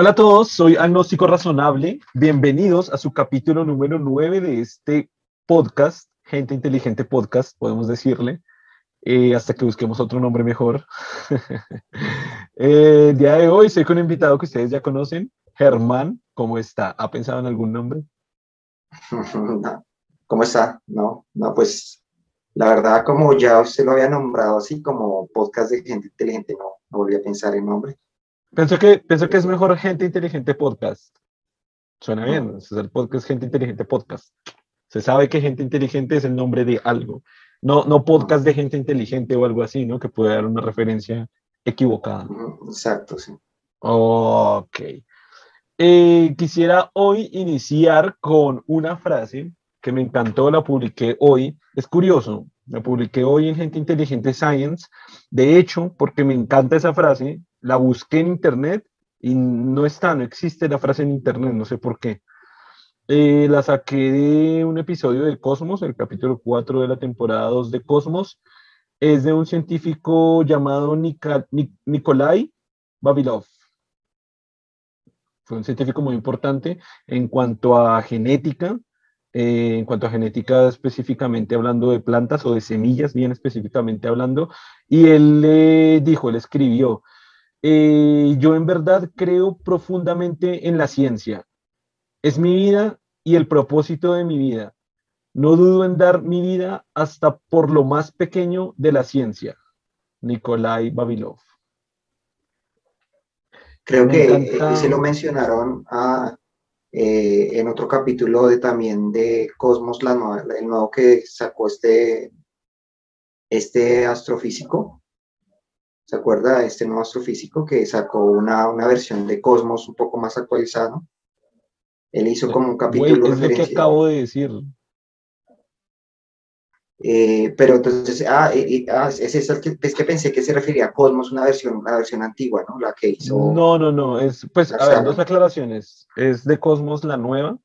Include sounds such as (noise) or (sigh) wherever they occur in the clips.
Hola a todos, soy Agnóstico Razonable. Bienvenidos a su capítulo número 9 de este podcast, Gente Inteligente Podcast, podemos decirle, eh, hasta que busquemos otro nombre mejor. (laughs) Eh, el día de hoy estoy con un invitado que ustedes ya conocen, Germán. ¿Cómo está? ¿Ha pensado en algún nombre? (laughs) ¿Cómo está? No, no, pues la verdad, como ya usted lo había nombrado así como podcast de gente inteligente, no, no volví a pensar en nombre. Pienso que, que es mejor Gente Inteligente Podcast. Suena bien, es el podcast Gente Inteligente Podcast. Se sabe que Gente Inteligente es el nombre de algo. No, no podcast de gente inteligente o algo así, ¿no? Que puede dar una referencia equivocada. Exacto, sí. Ok. Eh, quisiera hoy iniciar con una frase que me encantó, la publiqué hoy. Es curioso, la publiqué hoy en Gente Inteligente Science. De hecho, porque me encanta esa frase, la busqué en internet y no está, no existe la frase en internet, no sé por qué. Eh, la saqué de un episodio de Cosmos, el capítulo 4 de la temporada 2 de Cosmos. Es de un científico llamado Nikolai Babilov. Fue un científico muy importante en cuanto a genética, eh, en cuanto a genética específicamente hablando de plantas o de semillas, bien específicamente hablando. Y él le dijo, él escribió, eh, yo en verdad creo profundamente en la ciencia. Es mi vida y el propósito de mi vida. No dudo en dar mi vida hasta por lo más pequeño de la ciencia. Nikolai Babilov. Creo que se lo mencionaron eh, en otro capítulo de también de Cosmos, la el nuevo que sacó este, este astrofísico. ¿Se acuerda este nuevo astrofísico que sacó una, una versión de Cosmos un poco más actualizada? Él hizo como un capítulo. es lo que acabo de decir. Eh, pero entonces, ah, ah es, es, que, es que pensé que se refería a Cosmos, una versión, una versión antigua, ¿no? La que hizo. No, no, no, es, pues, a ver, dos aclaraciones. Es de Cosmos la nueva.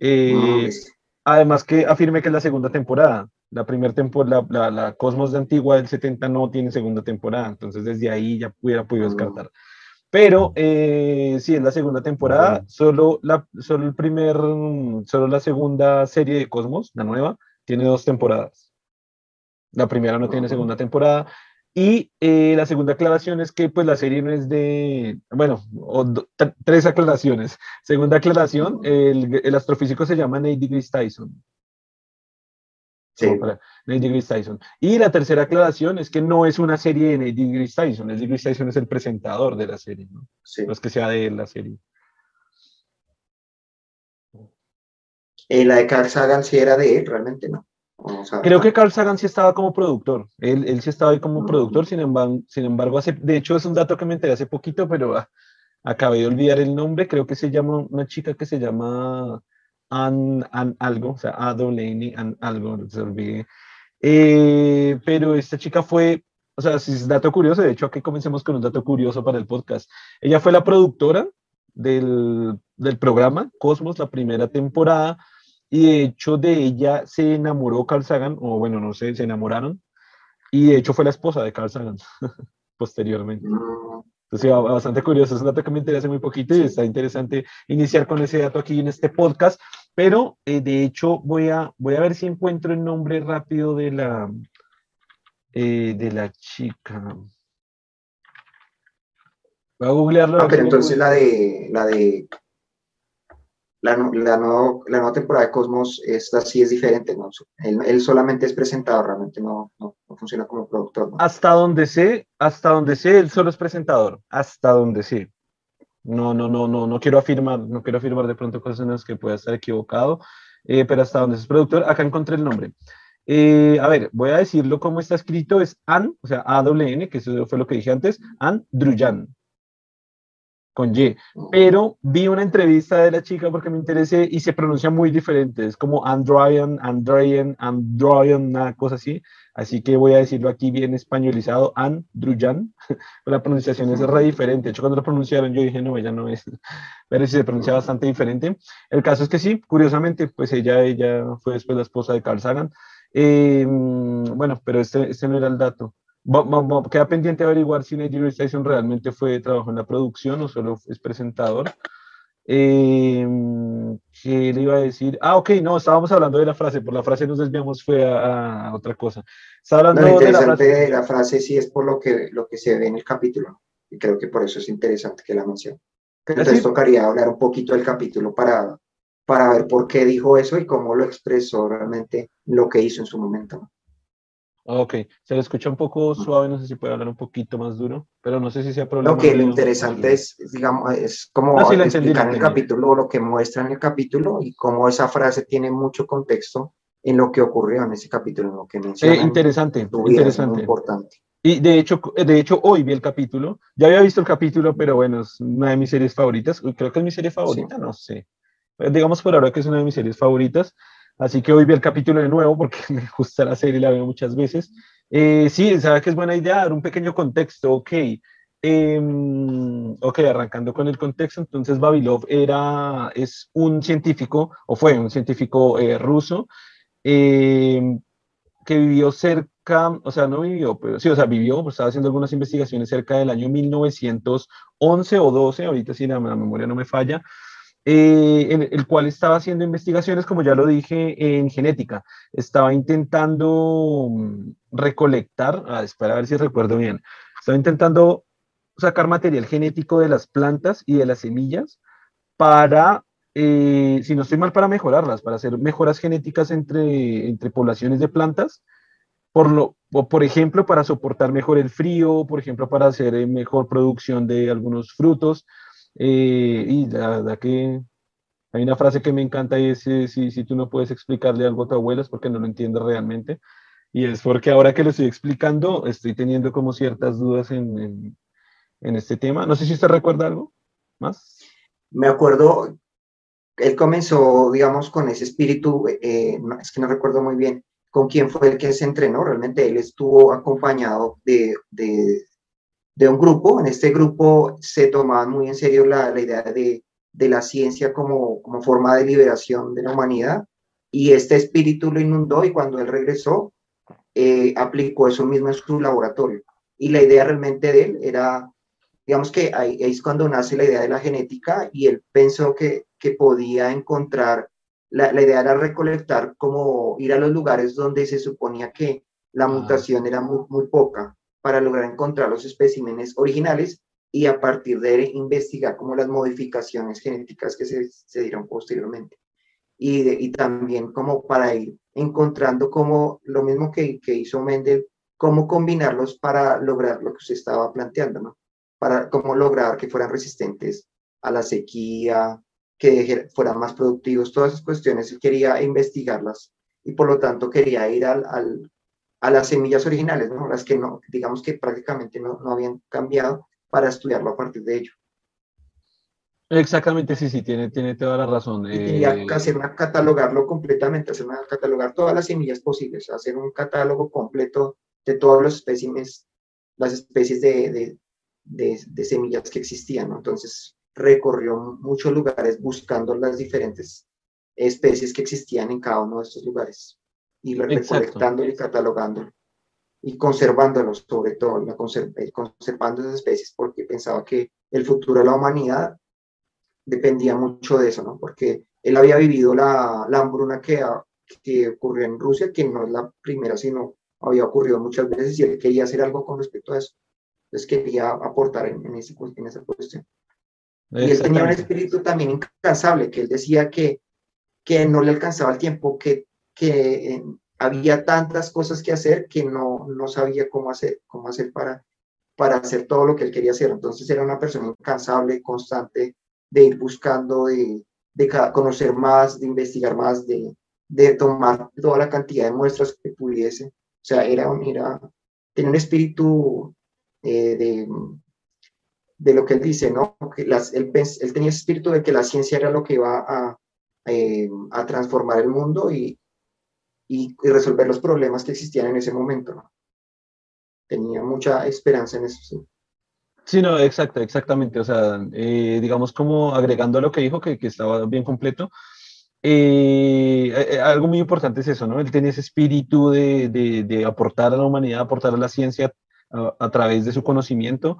Eh, además que afirme que es la segunda temporada. La primera temporada, la, la, Cosmos de Antigua del 70 no tiene segunda temporada, entonces desde ahí ya hubiera podido descartar. Pero eh, sí, es la segunda temporada, solo, la, solo, el primer, solo la segunda serie de Cosmos, la nueva, tiene dos temporadas. La primera no tiene segunda temporada. Y eh, la segunda aclaración es que pues la serie no es de, bueno, tres aclaraciones. Segunda aclaración, el, el astrofísico se llama Neil deGrasse Tyson. Sí. Neil deGrasse Tyson. Y la tercera aclaración es que no es una serie de Neil deGrasse Tyson. Neil deGrasse Tyson es el presentador de la serie, ¿no? Sí. No es que sea de la serie. Eh, la de Carl Sagan sí era de él, realmente, ¿no? Creo que Carl Sagan sí estaba como productor. Él, él sí estaba ahí como productor, sin embargo, sin embargo hace, de hecho es un dato que me enteré hace poquito, pero ah, acabé de olvidar el nombre. Creo que se llama una chica que se llama an, algo, o sea, a Delaney, an algo, se olvide. Eh, pero esta chica fue, o sea, si es dato curioso, de hecho aquí comencemos con un dato curioso para el podcast. Ella fue la productora del, del programa Cosmos, la primera temporada, y de hecho de ella se enamoró Carl Sagan, o bueno, no sé, se enamoraron, y de hecho fue la esposa de Carl Sagan (laughs) posteriormente. Entonces, bastante curioso, es un dato que me interesa muy poquito y está interesante iniciar con ese dato aquí en este podcast, pero eh, de hecho voy a, voy a ver si encuentro el nombre rápido de la, eh, de la chica. Voy a googlearlo. Ah, pero entonces la de, la de la, nueva temporada de Cosmos, esta sí es diferente, ¿no? Él, solamente es presentador, realmente no, no, funciona como productor. Hasta donde sé, hasta donde sé, él solo es presentador, hasta donde sé. No, no, no, no, no quiero afirmar, no quiero afirmar de pronto cosas en las que pueda estar equivocado, eh, pero hasta donde es productor, acá encontré el nombre. Eh, a ver, voy a decirlo como está escrito, es An, o sea, A-W-N, que eso fue lo que dije antes, An Druyan con Y, pero vi una entrevista de la chica porque me interesé y se pronuncia muy diferente, es como Androyan, Androyan, Androyan, una cosa así, así que voy a decirlo aquí bien españolizado, Andruyan, (laughs) la pronunciación es re diferente, de hecho cuando lo pronunciaron yo dije, no, ella no es, pero sí se pronuncia bastante diferente. El caso es que sí, curiosamente, pues ella, ella fue después la esposa de Carl Sagan, em, bueno, pero este, este no era el dato. Queda pendiente averiguar si Neil Tyson realmente fue trabajo en la producción o solo es presentador. Eh, ¿Qué le iba a decir? Ah, ok, no, estábamos hablando de la frase, por la frase nos desviamos, fue a, otra cosa. Estaba hablando de la frase. la frase sí es por lo que, lo que se ve en el capítulo, y creo que por eso es interesante que la mencione. Entonces tocaría hablar un poquito del capítulo para, para ver por qué dijo eso y cómo lo expresó realmente lo que hizo en su momento. Ok, se le escucha un poco suave, no sé si puede hablar un poquito más duro, pero no sé si sea problema. Lo que lo interesante es, digamos, es como ah, explicar en el capítulo lo que muestra en el capítulo y cómo esa frase tiene mucho contexto en lo que ocurrió en ese capítulo, en lo que menciona. Eh, interesante, interesante. importante. Y de hecho, de hecho, hoy vi el capítulo. Ya había visto el capítulo, pero bueno, es una de mis series favoritas. Creo que es mi serie favorita, no sé. Digamos por ahora que es una de mis series favoritas. Así que hoy vi el capítulo de nuevo porque (laughs) me gusta la serie y la veo muchas veces. Eh, sí, sabe que es buena idea dar un pequeño contexto, ok. Em, ok, arrancando con el contexto, entonces Babilov era, es un científico, o fue un científico eh, ruso, em, que vivió cerca, o sea, no vivió, pero sí, o sea, vivió, pues estaba haciendo algunas investigaciones cerca del año 1911 o 12, ahorita sí la memoria no me falla, eh, en el cual estaba haciendo investigaciones, como ya lo dije, en genética. Estaba intentando mm, recolectar, ah, a ver si recuerdo bien, estaba intentando sacar material genético de las plantas y de las semillas para, eh, si no estoy mal, para mejorarlas, para hacer mejoras genéticas entre, entre poblaciones de plantas. Por, lo, por ejemplo, para soportar mejor el frío, por ejemplo, para hacer eh, mejor producción de algunos frutos, eh, y la verdad que hay una frase que me encanta y es, eh, si, si tú no puedes explicarle algo a tu abuela es porque no lo entiendes realmente. Y es porque ahora que lo estoy explicando, estoy teniendo como ciertas dudas en, en, este tema. No sé si usted recuerda algo más. Me acuerdo, él comenzó, digamos, con ese espíritu, eh, es que no recuerdo muy bien con quién fue el que se entrenó. Realmente él estuvo acompañado de, de de un grupo. En este grupo se tomaba muy en serio la, la idea de, de, la ciencia como, como forma de liberación de la humanidad y este espíritu lo inundó y cuando él regresó eh, aplicó eso mismo en su laboratorio. Y la idea realmente de él era, digamos que ahí, es cuando nace la idea de la genética y él pensó que, que podía encontrar, la, la, idea era recolectar como ir a los lugares donde se suponía que la ah. mutación era muy, muy poca para lograr encontrar los especímenes originales y a partir de investigar como las modificaciones genéticas que se, se dieron posteriormente. Y, y, también como para ir encontrando como lo mismo que, que hizo Mendel, cómo combinarlos para lograr lo que usted estaba planteando, ¿no? Para cómo lograr que fueran resistentes a la sequía, que fueran más productivos, todas esas cuestiones quería investigarlas y por lo tanto quería ir al, a las semillas originales, ¿no? las que no, digamos que prácticamente no, no habían cambiado para estudiarlo a partir de ello. Exactamente, sí, sí, tiene, tiene toda la razón. Y eh, hacer una, catalogarlo completamente, hacer una, catalogar todas las semillas posibles, hacer un catálogo completo de todos los espécimes, las especies de, de, de, de semillas que existían, ¿no? Entonces recorrió muchos lugares buscando las diferentes especies que existían en cada uno de estos lugares y recolectándolo y catalogándolo y conservándolo, sobre todo, la eh, conservando esas especies, porque pensaba que el futuro de la humanidad dependía mucho de eso, ¿no? Porque él había vivido la, la hambruna que, que ocurrió en Rusia, que no es la primera, sino había ocurrido muchas veces y él quería hacer algo con respecto a eso. Entonces quería aportar en, en, ese, en esa cuestión. Y él tenía un espíritu también incansable, que él decía que, que no le alcanzaba el tiempo, que que eh, había tantas cosas que hacer que no, no sabía cómo hacer, cómo hacer para, para hacer todo lo que él quería hacer. Entonces era una persona incansable, constante, de ir buscando, de, de conocer más, de investigar más, de, de tomar toda la cantidad de muestras que pudiese. O sea, era, era tenía un espíritu eh, de, de lo que él dice, ¿no? Que las, él, él, tenía espíritu de que la ciencia era lo que iba a, eh, a transformar el mundo y, y, resolver los problemas que existían en ese momento. Tenía mucha esperanza en eso. Sí. No, exacto, exactamente. O sea, eh, digamos como agregando a lo que dijo, que, que estaba bien completo, eh, eh, algo muy importante es eso, ¿no? Él tenía ese espíritu de, de, de, aportar a la humanidad, aportar a la ciencia a, través de su conocimiento.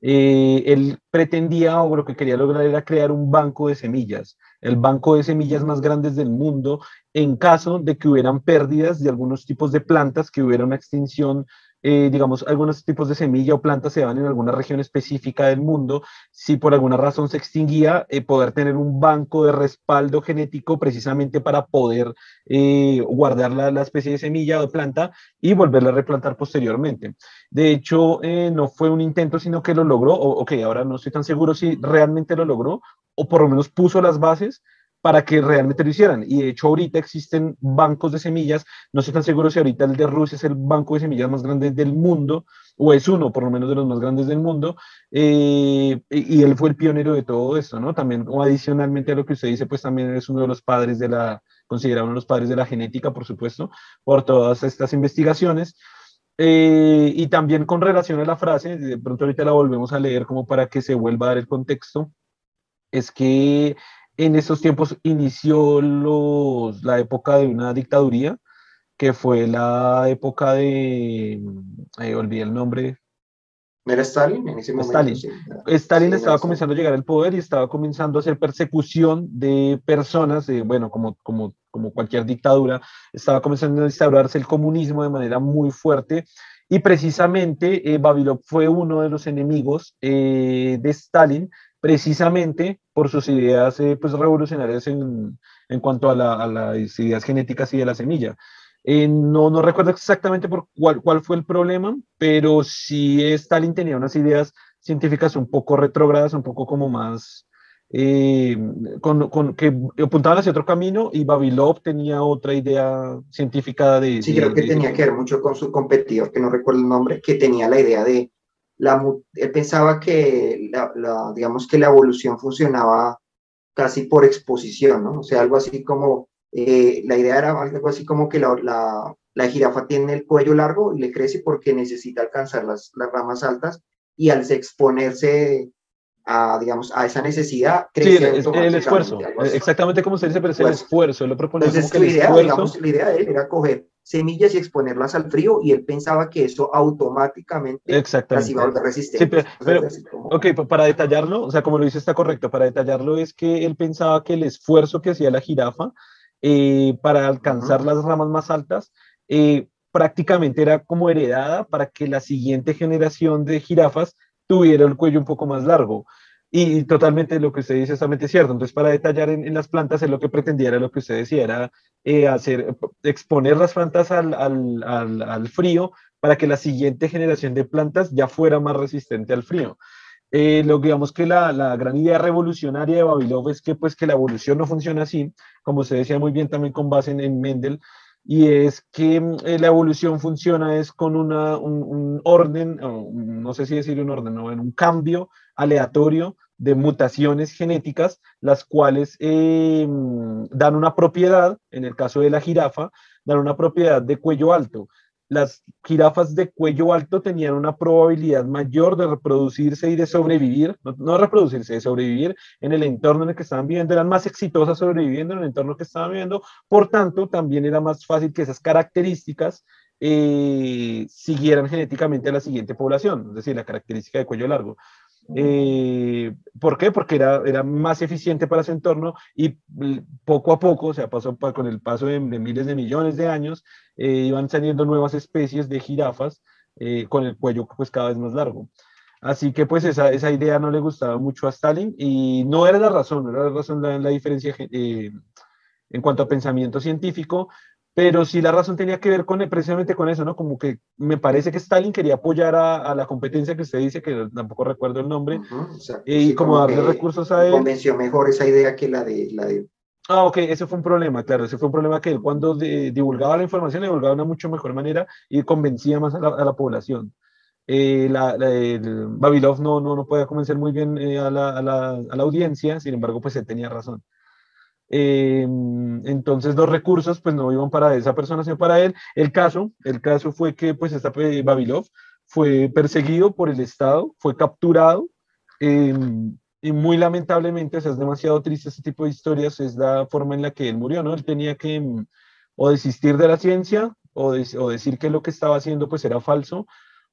Él pretendía o lo que quería lograr era crear un banco de semillas, el banco de semillas más grandes del mundo en caso de que hubieran pérdidas de algunos tipos de plantas, que hubiera una extinción eh, digamos, algunos tipos de semilla o planta se van en alguna región específica del mundo, si por alguna razón se extinguía, eh, poder tener un banco de respaldo genético precisamente para poder eh, guardar la, la, especie de semilla o planta y volverla a replantar posteriormente. De hecho, no fue un intento, sino que lo logró, o ok, ahora no estoy tan seguro si realmente lo logró, o por lo menos puso las bases para que realmente lo hicieran. Y de hecho ahorita existen bancos de semillas, no estoy tan seguro si ahorita el de Rusia es el banco de semillas más grande del mundo, o es uno por lo menos de los más grandes del mundo, eh, y, él fue el pionero de todo esto, ¿no? También, o adicionalmente a lo que usted dice, pues también es uno de los padres de la, considerado uno de los padres de la genética, por supuesto, por todas estas investigaciones. Eh, y también con relación a la frase, de pronto ahorita la volvemos a leer como para que se vuelva a dar el contexto, es que en esos tiempos inició los, la época de una dictaduría, que fue la época de, eh, olvidé el nombre. ¿Era Stalin en ese momento? Stalin, Stalin estaba comenzando a llegar al poder y estaba comenzando a hacer persecución de personas, bueno, como, como, como cualquier dictadura, estaba comenzando a instaurarse el comunismo de manera muy fuerte y precisamente eh, Babilón fue uno de los enemigos eh, de Stalin precisamente por sus ideas eh, pues, revolucionarias en, en cuanto a, la, a, las ideas genéticas y de la semilla. Eh, no, no recuerdo exactamente por cuál, cuál fue el problema, pero sí Stalin tenía unas ideas científicas un poco retrógradas, un poco como más, eh, con, con, que apuntaban hacia otro camino y Babilov tenía otra idea científica de... Sí, creo que tenía que ver mucho con su competidor, que no recuerdo el nombre, que tenía la idea de él pensaba que la, digamos que la evolución funcionaba casi por exposición, ¿no? O sea, algo así como, eh, la idea era algo así como que la, la, la, jirafa tiene el cuello largo y le crece porque necesita alcanzar las, las ramas altas y al exponerse a, digamos, a esa necesidad. Sí, el, esfuerzo, exactamente como se dice, pero es el esfuerzo, lo propone Entonces, como que idea, digamos, la idea de él era coger semillas y exponerlas al frío y él pensaba que eso automáticamente las iba a volver resistentes. Sí, pero, ok, para detallarlo, o sea, como lo dice está correcto, para detallarlo es que él pensaba que el esfuerzo que hacía la jirafa eh, para alcanzar las ramas más altas eh, prácticamente era como heredada para que la siguiente generación de jirafas tuviera el cuello un poco más largo. Y, totalmente lo que usted dice es totalmente cierto. Entonces, para detallar en, las plantas, es lo que pretendía, era lo que usted decía, era eh, hacer, exponer las plantas al, al, al, frío para que la siguiente generación de plantas ya fuera más resistente al frío. Eh, lo que digamos que la, la, gran idea revolucionaria de Babilov es que pues que la evolución no funciona así, como se decía muy bien también con base en, en Mendel, y es que mm, eh, la evolución funciona es con una, un, orden, no sé si decir un orden, no, en un cambio aleatorio de mutaciones genéticas, las cuales eh, dan una propiedad, en el caso de la jirafa, dan una propiedad de cuello alto las jirafas de cuello alto tenían una probabilidad mayor de reproducirse y de sobrevivir, no, reproducirse, de sobrevivir en el entorno en el que estaban viviendo, eran más exitosas sobreviviendo en el entorno que estaban viviendo, por tanto, también era más fácil que esas características eh, siguieran genéticamente a la siguiente población, es decir, la característica de cuello largo. Eh, ¿Por qué? Porque era, era más eficiente para su entorno y poco a poco, o sea, pasó con el paso de, miles de millones de años, eh, iban saliendo nuevas especies de jirafas eh, con el cuello pues cada vez más largo. Así que pues esa, esa, idea no le gustaba mucho a Stalin y no era la razón, no era la razón la, la diferencia en cuanto a pensamiento científico, pero sí la razón tenía que ver con precisamente con eso, ¿no? Como que me parece que Stalin quería apoyar a, la competencia que usted dice, que tampoco recuerdo el nombre, y como, darle recursos a él. Convenció mejor esa idea que la de, la de... Ah, ok, ese fue un problema, claro, ese fue un problema que él cuando divulgaba la información, la divulgaba de una mucho mejor manera y convencía más a la, población. Eh, la, Babilov no, no, no podía convencer muy bien eh, a, la, a, la, a la audiencia, sin embargo, pues él tenía razón. Em, entonces los recursos pues no iban para esa persona, sino para él. El caso, el caso fue que pues esta eh, Babilov fue perseguido por el Estado, fue capturado em, y muy lamentablemente, o sea, es demasiado triste este tipo de historias, es la forma en la que él murió, ¿no? Él tenía que em, o desistir de la ciencia o, o decir que lo que estaba haciendo pues era falso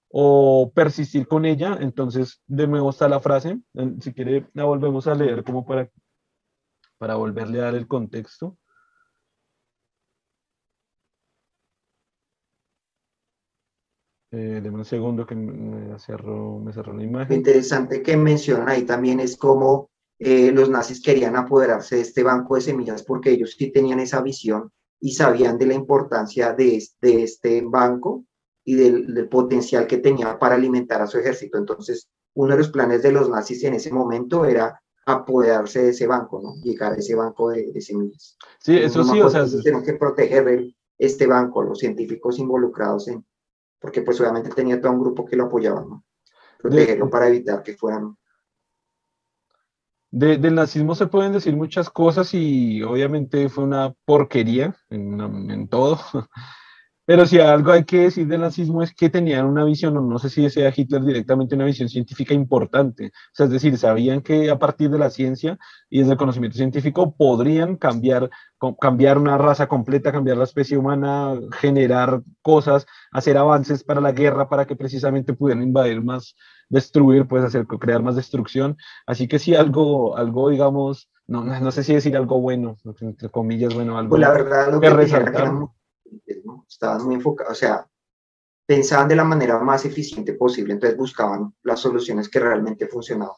o persistir con ella. Entonces, de nuevo está la frase. Si quiere, la volvemos a leer como para, para volverle a dar el contexto. Eh, deme un segundo que me cerró, me cerró la imagen. Interesante que mencionan ahí también es cómo eh, los nazis querían apoderarse de este banco de semillas porque ellos sí tenían esa visión y sabían de la importancia de este banco y del, potencial que tenía para alimentar a su ejército. Entonces, uno de los planes de los nazis en ese momento era apoderarse de ese banco, ¿no? Llegar a ese banco de, semillas. Sí, eso sí, o sea... Tienen que proteger este banco, los científicos involucrados en, porque pues obviamente tenía todo un grupo que lo apoyaba, ¿no? Protegerlo para evitar que fueran del nazismo se pueden decir muchas cosas y obviamente fue una porquería en, todo. Pero si algo hay que decir del nazismo es que tenían una visión, no sé si sea Hitler directamente, una visión científica importante. O sea, es decir, sabían que a partir de la ciencia y desde el conocimiento científico podrían cambiar, cambiar una raza completa, cambiar la especie humana, generar cosas, hacer avances para la guerra, para que precisamente pudieran invadir más, destruir, puedes hacer, crear más destrucción. Así que sí, algo, algo digamos, no, no sé si decir algo bueno, entre comillas, bueno, algo pues la verdad, lo que, resaltar. Estaban muy enfocados, o sea, pensaban de la manera más eficiente posible, entonces buscaban las soluciones que realmente funcionaban.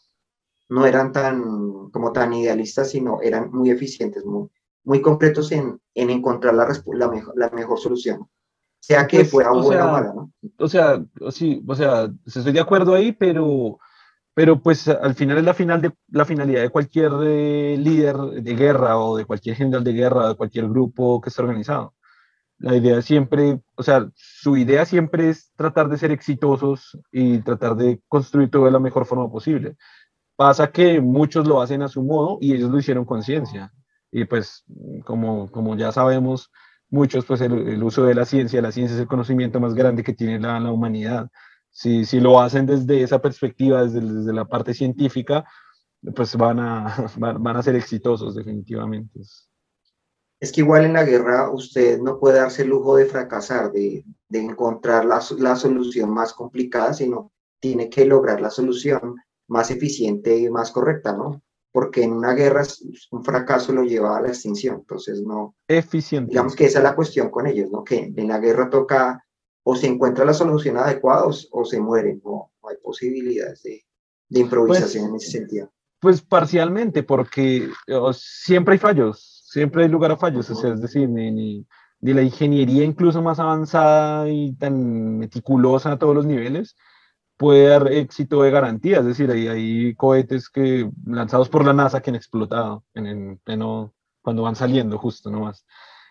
No eran tan, como tan idealistas, sino eran muy eficientes, muy, muy concretos en, en encontrar la, la, mejor, la mejor solución sea que pues, fuera buena o mala, ¿no? O sea, sí, o sea, estoy de acuerdo ahí, pero, pero pues al final es la, final de, la finalidad de cualquier eh, líder de guerra o de cualquier general de guerra, de cualquier grupo que esté organizado. La idea siempre, o sea, su idea siempre es tratar de ser exitosos y tratar de construir todo de la mejor forma posible. Pasa que muchos lo hacen a su modo y ellos lo hicieron con ciencia. Y pues, como, como ya sabemos, muchos, pues el, uso de la ciencia, la ciencia es el conocimiento más grande que tiene la, la humanidad. Si, si, lo hacen desde esa perspectiva, desde, desde, la parte científica, pues van a, (laughs) van, a ser exitosos definitivamente. Que igual en la guerra usted no puede darse el lujo de fracasar, de, de encontrar la, la, solución más complicada, sino tiene que lograr la solución más eficiente y más correcta, ¿no? porque en una guerra un fracaso lo lleva a la extinción, entonces no... Eficiente. Digamos que esa es la cuestión con ellos, ¿no? Que en la guerra toca o se encuentra la solución adecuada o, se mueren, no, hay posibilidades de, de improvisación pues, en ese sentido. Pues parcialmente, porque siempre hay fallos, siempre hay lugar a fallos, o sea, es decir, ni, ni, ni la ingeniería incluso más avanzada y tan meticulosa a todos los niveles, puede dar éxito de garantía, es decir, hay, hay cohetes que lanzados por la NASA que han explotado en, cuando van saliendo justo nomás.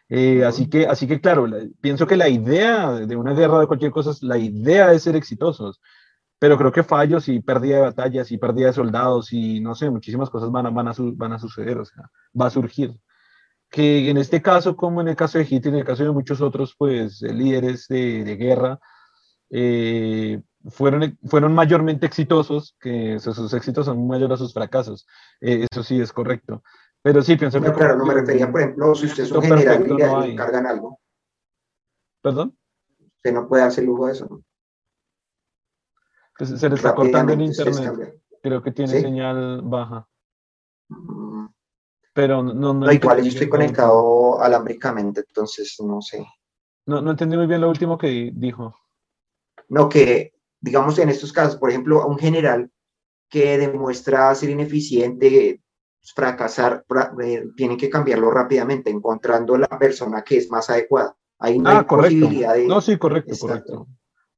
Eh, así, que, así que, claro, pienso que la idea de una guerra de cualquier cosa, la idea es ser exitosos, pero creo que fallos y pérdida de batallas y pérdida de soldados y no sé, muchísimas cosas van a, van a, van a suceder, o sea, va a surgir. Que en este caso, como en el caso de Hitler, en el caso de muchos otros, pues, líderes de, de guerra, eh, fueron, fueron mayormente exitosos, que sus éxitos son mayores a sus fracasos. Eh, eso sí es correcto. Pero sí, pienso que... Claro, no me refería, por ejemplo, si usted es un general y le encargan algo. ¿Perdón? Usted no puede hacer lujo de eso, ¿no? Pues se le está cortando en internet. Creo que tiene señal baja. Mm. Pero no, no, no igual yo estoy conectado alámbricamente, entonces no sé. No, no entendí muy bien lo último que dijo. No, que digamos, en estos casos, por ejemplo, a un general que demuestra ser ineficiente, fracasar, eh, tiene que cambiarlo rápidamente, encontrando la persona que es más adecuada. Hay una ah, posibilidad de... No, sí, correcto, correcto.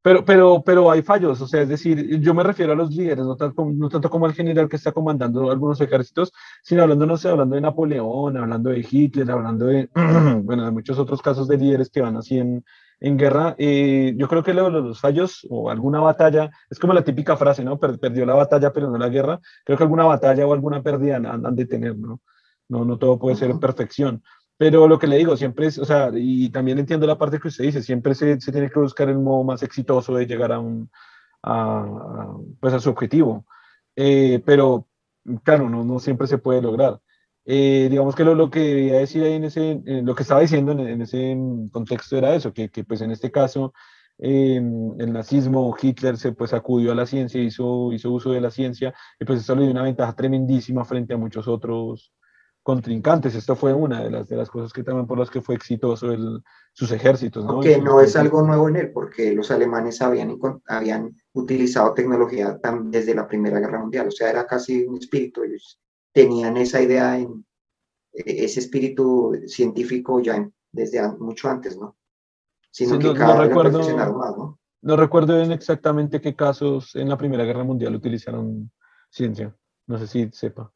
Pero, pero, pero hay fallos, o sea, es decir, yo me refiero a los líderes, no tanto, no tanto como al general que está comandando algunos ejércitos, sino hablando, no sé, hablando de Napoleón, hablando de Hitler, hablando de, (clears throat) bueno, de muchos otros casos de líderes que van así en, en guerra, eh, yo creo que los fallos o alguna batalla, es como la típica frase, ¿no? perdió la batalla, pero no la guerra. Creo que alguna batalla o alguna pérdida han, de tener, ¿no? ¿no? No todo puede ser perfección. Pero lo que le digo, siempre es, o sea, y también entiendo la parte que usted dice, siempre se, se tiene que buscar el modo más exitoso de llegar a un, a, pues a su objetivo. Eh, pero, claro, no, no siempre se puede lograr. Eh, digamos que lo, lo, que quería decir ahí en ese, lo que estaba diciendo en, ese contexto era eso, que, que, pues en este caso el nazismo, Hitler se pues acudió a la ciencia, hizo, hizo uso de la ciencia, y pues eso le dio una ventaja tremendísima frente a muchos otros contrincantes. Esto fue una de las, de las cosas que también por las que fue exitoso el, sus ejércitos. ¿no? Aunque no es algo nuevo en él, porque los alemanes habían, habían utilizado tecnología desde la Primera Guerra Mundial, o sea, era casi un espíritu, ellos tenían esa idea, en, e, ese espíritu científico ya desde mucho antes, ¿no? Sino que cada no recuerdo, más, ¿no? No recuerdo bien exactamente qué casos en la Primera Guerra Mundial utilizaron ciencia, no sé si sepa.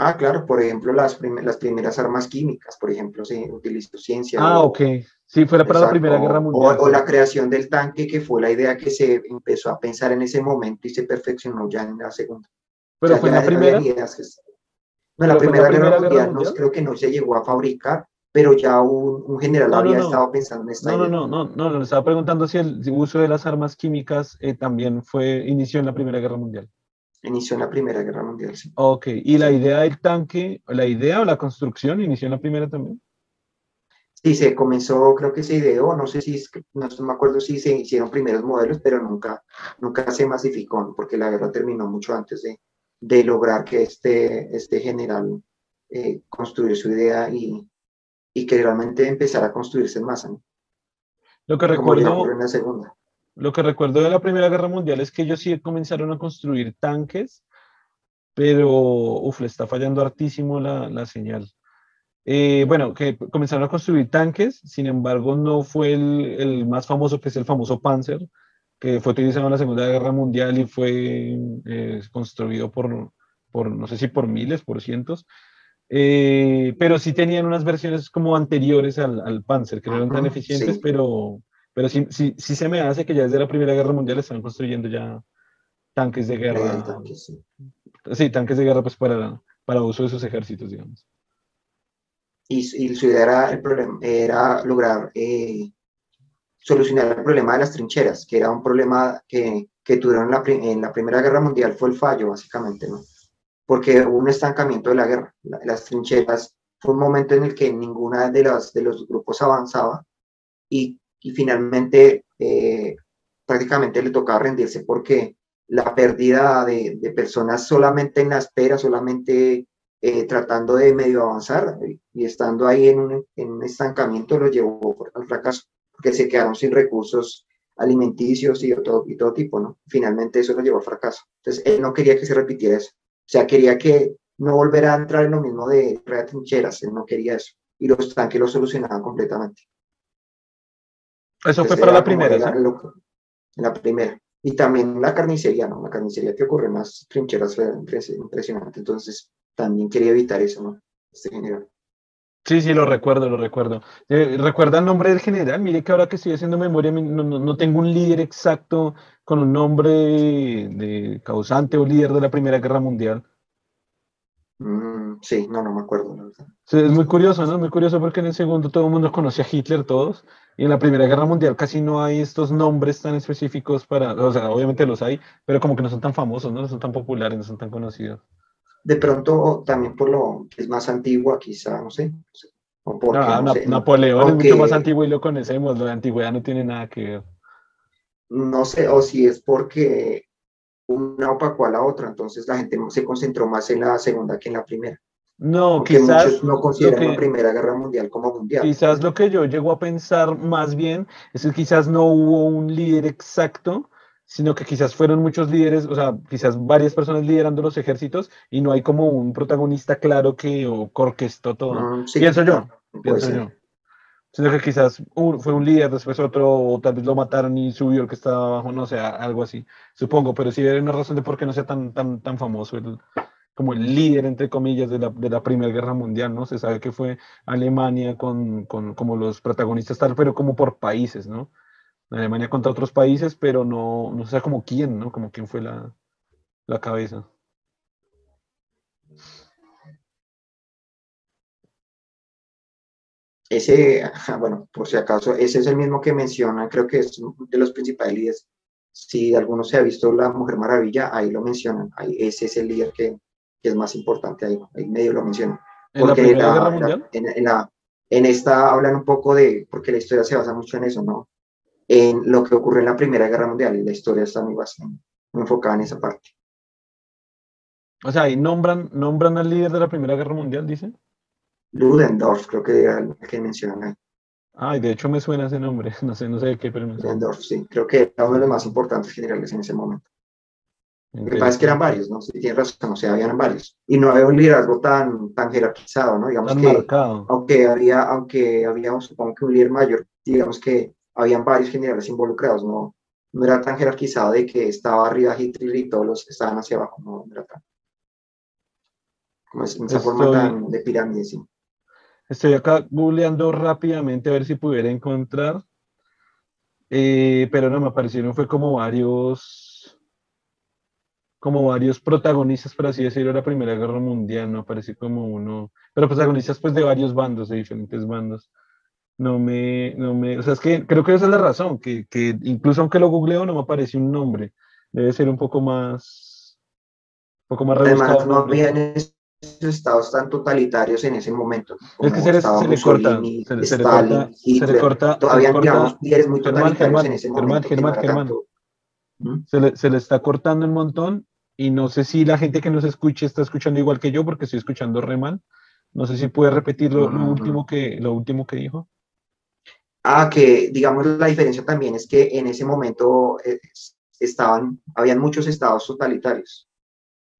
Ah, claro, por ejemplo, las, las primeras armas químicas, por ejemplo, se utilizó ciencia. Ah, ok. Sí, fuera para la Primera Guerra Mundial. O, la creación del tanque, que fue la idea que se empezó a pensar en ese momento y se perfeccionó ya en la segunda. Pero fue la primera. No, la primera, guerra, mundial, No, creo que no se llegó a fabricar, pero ya un, general había estado pensando en esta no, idea. No, no, no, no, no, estaba preguntando si el uso de las armas químicas eh, también fue, inició en la Primera Guerra Mundial inició en la Primera Guerra Mundial, sí. Ok, ¿y la idea del tanque, la idea o la construcción inició en la Primera también? Sí, se comenzó, creo que se ideó, no sé si, no me acuerdo si se hicieron primeros modelos, pero nunca, nunca se masificó, porque la guerra terminó mucho antes de, de lograr que este, este general eh, construyera su idea y, y, que realmente empezara a construirse en masa. Lo que recuerdo... en la segunda. Lo que recuerdo de la Primera Guerra Mundial es que ellos sí comenzaron a construir tanques, pero, uf, le está fallando hartísimo la, la señal. Eh, bueno, que comenzaron a construir tanques, sin embargo, no fue el, el, más famoso, que es el famoso Panzer, que fue utilizado en la Segunda Guerra Mundial y fue eh, construido por, por, no sé si por miles, por cientos, eh, pero sí tenían unas versiones como anteriores al, al Panzer, que no eran tan eficientes, pero, pero sí, sí, sí, se me hace que ya desde la Primera Guerra Mundial están construyendo ya tanques de guerra. sí. tanques de guerra pues para, para uso de sus ejércitos, digamos. Y, y su idea era, el problema, era lograr eh, solucionar el problema de las trincheras, que era un problema que, que tuvieron en la, en la, Primera Guerra Mundial, fue el fallo, básicamente, ¿no? Porque hubo un estancamiento de la guerra. las trincheras fue un momento en el que ninguna de, las, de los grupos avanzaba y y finalmente eh, prácticamente le tocaba rendirse porque la pérdida de, personas solamente en la espera, solamente eh, tratando de medio avanzar y estando ahí en un, en un estancamiento lo llevó al fracaso, porque se quedaron sin recursos alimenticios y todo, y todo tipo, ¿no? Finalmente eso lo llevó al fracaso. Entonces, él no quería que se repitiera eso. O sea, quería que no volviera a entrar en lo mismo de trincheras, él no quería eso. Y los tanques lo solucionaban completamente. Eso fue para la primera, la primera. Y también la carnicería, ¿no? La carnicería que ocurre más trincheras fue impresionante. Entonces, también quería evitar eso, ¿no? Este general. Sí, sí, lo recuerdo, lo recuerdo. Eh, ¿Recuerda el nombre del general? Mire que ahora que estoy haciendo memoria, no, no, tengo un líder exacto con un nombre de causante o líder de la Primera Guerra Mundial. Mm, sí, no, no me acuerdo, la verdad. es muy curioso, ¿no? Muy curioso porque en el segundo todo el mundo conocía a Hitler, todos, y en la Primera Guerra Mundial casi no hay estos nombres tan específicos para, o sea, obviamente los hay, pero como que no son tan famosos, ¿no? No son tan populares, no son tan conocidos. De pronto, también por lo que es más antigua, quizá, no sé. O porque, no, Napoleón es mucho más antiguo y lo conocemos, lo de antigüedad no tiene nada que ver. No sé, o si es porque una opacó a la otra, entonces la gente se concentró más en la segunda que en la primera. No, quizás no consideran la Primera Guerra Mundial como mundial. Quizás lo que yo llego a pensar más bien es que quizás no hubo un líder exacto, sino que quizás fueron muchos líderes, o sea, quizás varias personas liderando los ejércitos y no hay como un protagonista claro que orquestó todo. Mm, pienso yo, pienso yo sino que quizás fue un líder, después otro, o tal vez lo mataron y subió el que estaba abajo, no sé, algo así, supongo, pero sí hay una razón de por qué no sea tan, tan, tan famoso el, como el líder, entre comillas, de la, de la Primera Guerra Mundial, ¿no? Se sabe que fue Alemania con, con como los protagonistas, tal, pero como por países, ¿no? Alemania contra otros países, pero no, no sé como quién, ¿no? Como quién fue la, la cabeza. Ese, bueno, por si acaso, ese es el mismo que menciona, creo que es de los principales líderes. Si alguno se ha visto La Mujer Maravilla, ahí lo mencionan, ahí, ese es el líder que, que es más importante ahí, ahí medio lo mencionan. ¿En la Primera Guerra Mundial? En, en, la, en esta hablan un poco de, porque la historia se basa mucho en eso, ¿no? en lo que ocurrió en la Primera Guerra Mundial y la historia está muy, bastante, enfocada en esa parte. O sea, ¿y nombran, nombran al líder de la Primera Guerra Mundial, dicen? Ludendorff, creo que era el que mencionan ahí. Ay, de hecho me suena ese nombre, (laughs) no sé, no sé de qué, pero Ludendorff, sí, creo que era uno de los más importantes generales en ese momento. Lo que pasa es que eran varios, ¿no? Si tienes razón, o sea, habían varios. Y no había un liderazgo tan, tan jerarquizado, ¿no? Digamos que, aunque había, aunque había, supongo que un líder mayor, digamos que habían varios generales involucrados, ¿no? No era tan jerarquizado de que estaba arriba Hitler y todos los que estaban hacia abajo, no, era tan. Como es, esa forma tan de pirámide, sí. Estoy acá googleando rápidamente a ver si pudiera encontrar. Eh, pero no, me aparecieron, fue como varios como varios protagonistas, por así decirlo, de la Primera Guerra Mundial, no aparece como uno, pero protagonistas pues de varios bandos, de diferentes bandos. No me, no me, o sea, es que creo que esa es la razón, que, que incluso aunque lo googleo no me aparece un nombre, debe ser un poco más, un poco más. Además, no habían estados tan totalitarios en ese momento. Es que se, les, se le corta, se, se, le corta, se le corta, todavía digamos, líderes muy totalitarios en ese momento. Germán, Germán, se le, se le, está cortando un montón y no sé si la gente que nos escuche está escuchando igual que yo porque estoy escuchando re mal. No sé si puede repetir lo, último, que, lo último que dijo. Ah, que digamos la diferencia también es que en ese momento eh, estaban, habían muchos estados totalitarios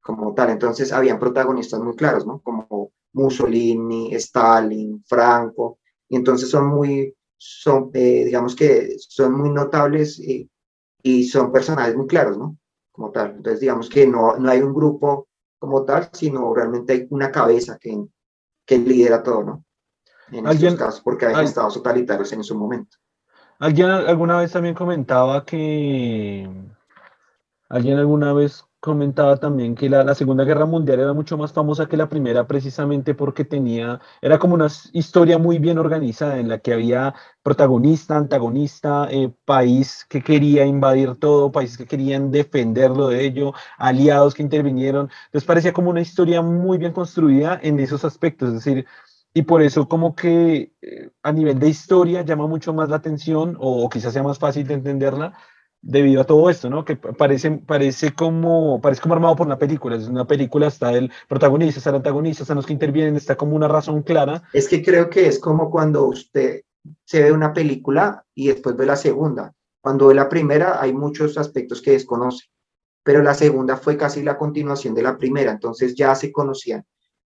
como tal, entonces habían protagonistas muy claros, ¿no? Como Mussolini, Stalin, Franco, y entonces son muy, son, eh, digamos que son muy notables y, y son personajes muy claros, ¿no? como tal. Entonces, digamos que no, no hay un grupo como tal, sino realmente hay una cabeza que, que lidera todo, ¿no? En estos casos, porque hay estados totalitarios en su momento. Alguien alguna vez también comentaba que. Alguien alguna vez comentaba también que la, Segunda Guerra Mundial era mucho más famosa que la Primera precisamente porque tenía, era como una historia muy bien organizada en la que había protagonista, antagonista, eh, país que quería invadir todo, países que querían defenderlo de ello, aliados que intervinieron. Entonces parecía como una historia muy bien construida en esos aspectos, es decir, y por eso como que eh, a nivel de historia llama mucho más la atención o, o quizás sea más fácil de entenderla debido a todo esto, ¿no? Que parece, parece, como, parece como armado por una película. Es una película, está el protagonista, está el antagonista, están los que intervienen, está como una razón clara. Es que creo que es como cuando usted se ve una película y después ve la segunda. Cuando ve la primera hay muchos aspectos que desconoce, pero la segunda fue casi la continuación de la primera, entonces ya se conocían.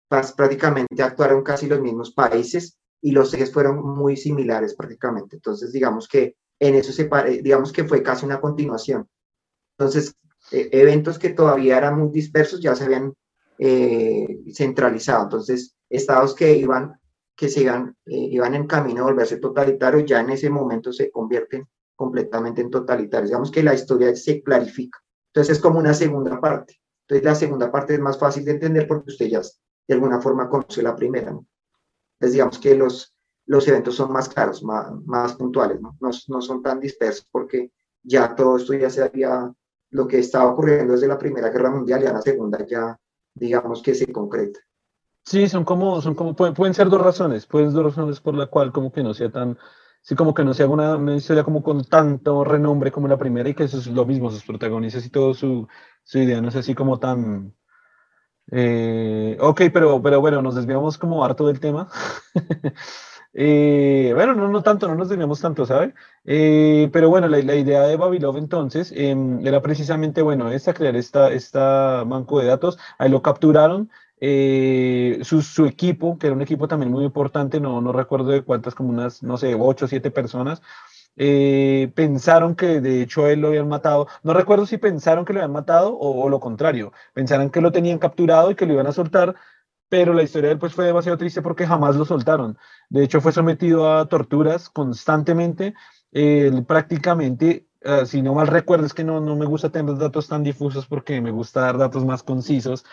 Prácticamente actuaron casi los mismos países y los ejes fueron muy similares prácticamente. Entonces, digamos que en eso se pare, digamos que fue casi una continuación. Entonces, e, eventos que todavía eran muy dispersos ya se habían eh, centralizado. Entonces, estados que iban, que se iban, eh, iban en camino a volverse totalitarios, ya en ese momento se convierten completamente en totalitarios. Digamos que la historia se clarifica. Entonces, es como una segunda parte. Entonces, la segunda parte es más fácil de entender porque usted ya de alguna forma conoce la primera. Entonces, digamos que los, los eventos son más claros, más, más puntuales, ¿no? ¿no? ¿no? son tan dispersos porque ya todo esto ya se había, lo que estaba ocurriendo desde la Primera Guerra Mundial y a la Segunda ya, digamos que se concreta. Sí, son como, son como pueden, pueden ser dos razones, pueden ser dos razones por la cual como que no sea tan, sí, como que no sea una, una, historia como con tanto renombre como la primera y que eso es lo mismo, sus protagonistas y todo su, su idea no es así como tan, eh, ok, pero, pero bueno, nos desviamos como harto del tema. (laughs) Eh, bueno, no, no tanto, no nos teníamos tanto, ¿sabe? Eh, pero bueno, la, la, idea de Babylov entonces em, era precisamente, bueno, esta, crear esta, esta banco de datos, ahí lo capturaron, eh, su, su, equipo, que era un equipo también muy importante, no, no recuerdo de cuántas, como unas, no sé, ocho o siete personas, pensaron que de hecho él lo habían matado. No recuerdo si pensaron que lo habían matado o, o, lo contrario, pensaron que lo tenían capturado y que lo iban a soltar, pero la historia de él pues fue demasiado triste porque jamás lo soltaron. De hecho, fue sometido a torturas constantemente. Él prácticamente, uh, si no mal recuerdo, es que no, no me gusta tener datos tan difusos porque me gusta dar datos más concisos.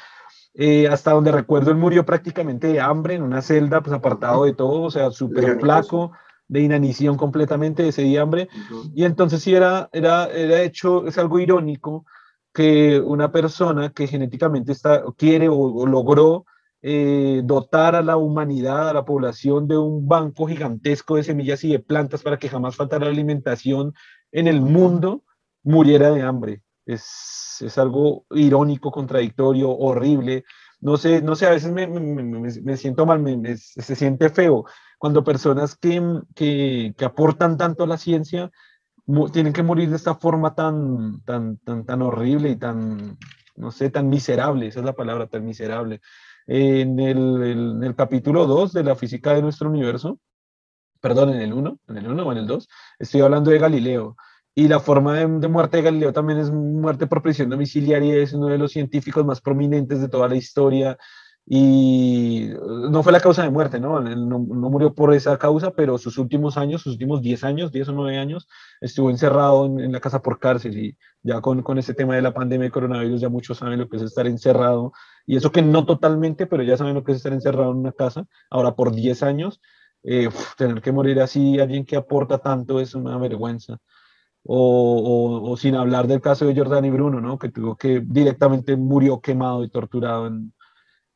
Eh, hasta donde recuerdo, él murió prácticamente de hambre en una celda, pues apartado de todo, o sea, súper flaco, de inanición completamente, ese de hambre. Uh -huh. Y entonces sí era, era, era hecho, es algo irónico que una persona que genéticamente está, quiere o, o logró eh, dotar a la humanidad, a la población de un banco gigantesco de semillas y de plantas para que jamás faltara alimentación en el mundo muriera de hambre. Es, es algo irónico, contradictorio, horrible. No sé, no sé, a veces me, me, me, siento mal, se siente feo cuando personas que, que, que, aportan tanto a la ciencia tienen que morir de esta forma tan, tan, tan, tan horrible y tan, no sé, tan miserable, esa es la palabra, tan miserable. En el, capítulo 2 de la física de nuestro universo, perdón, en el 1, en el 1 o en el 2, estoy hablando de Galileo. Y la forma de, muerte de Galileo también es muerte por prisión domiciliaria, es uno de los científicos más prominentes de toda la historia. Y no fue la causa de muerte, ¿no? no, murió por esa causa, pero sus últimos años, sus últimos 10 años, 10 o 9 años, estuvo encerrado en, la casa por cárcel. Y ya con, con este tema de la pandemia de coronavirus, ya muchos saben lo que es estar encerrado. Y eso que no totalmente, pero ya saben lo que es estar encerrado en una casa, ahora por 10 años. Eh, tener que morir así, alguien que aporta tanto, es una vergüenza. O, o, sin hablar del caso de Giordani Bruno, ¿no? que tuvo que directamente murió quemado y torturado en,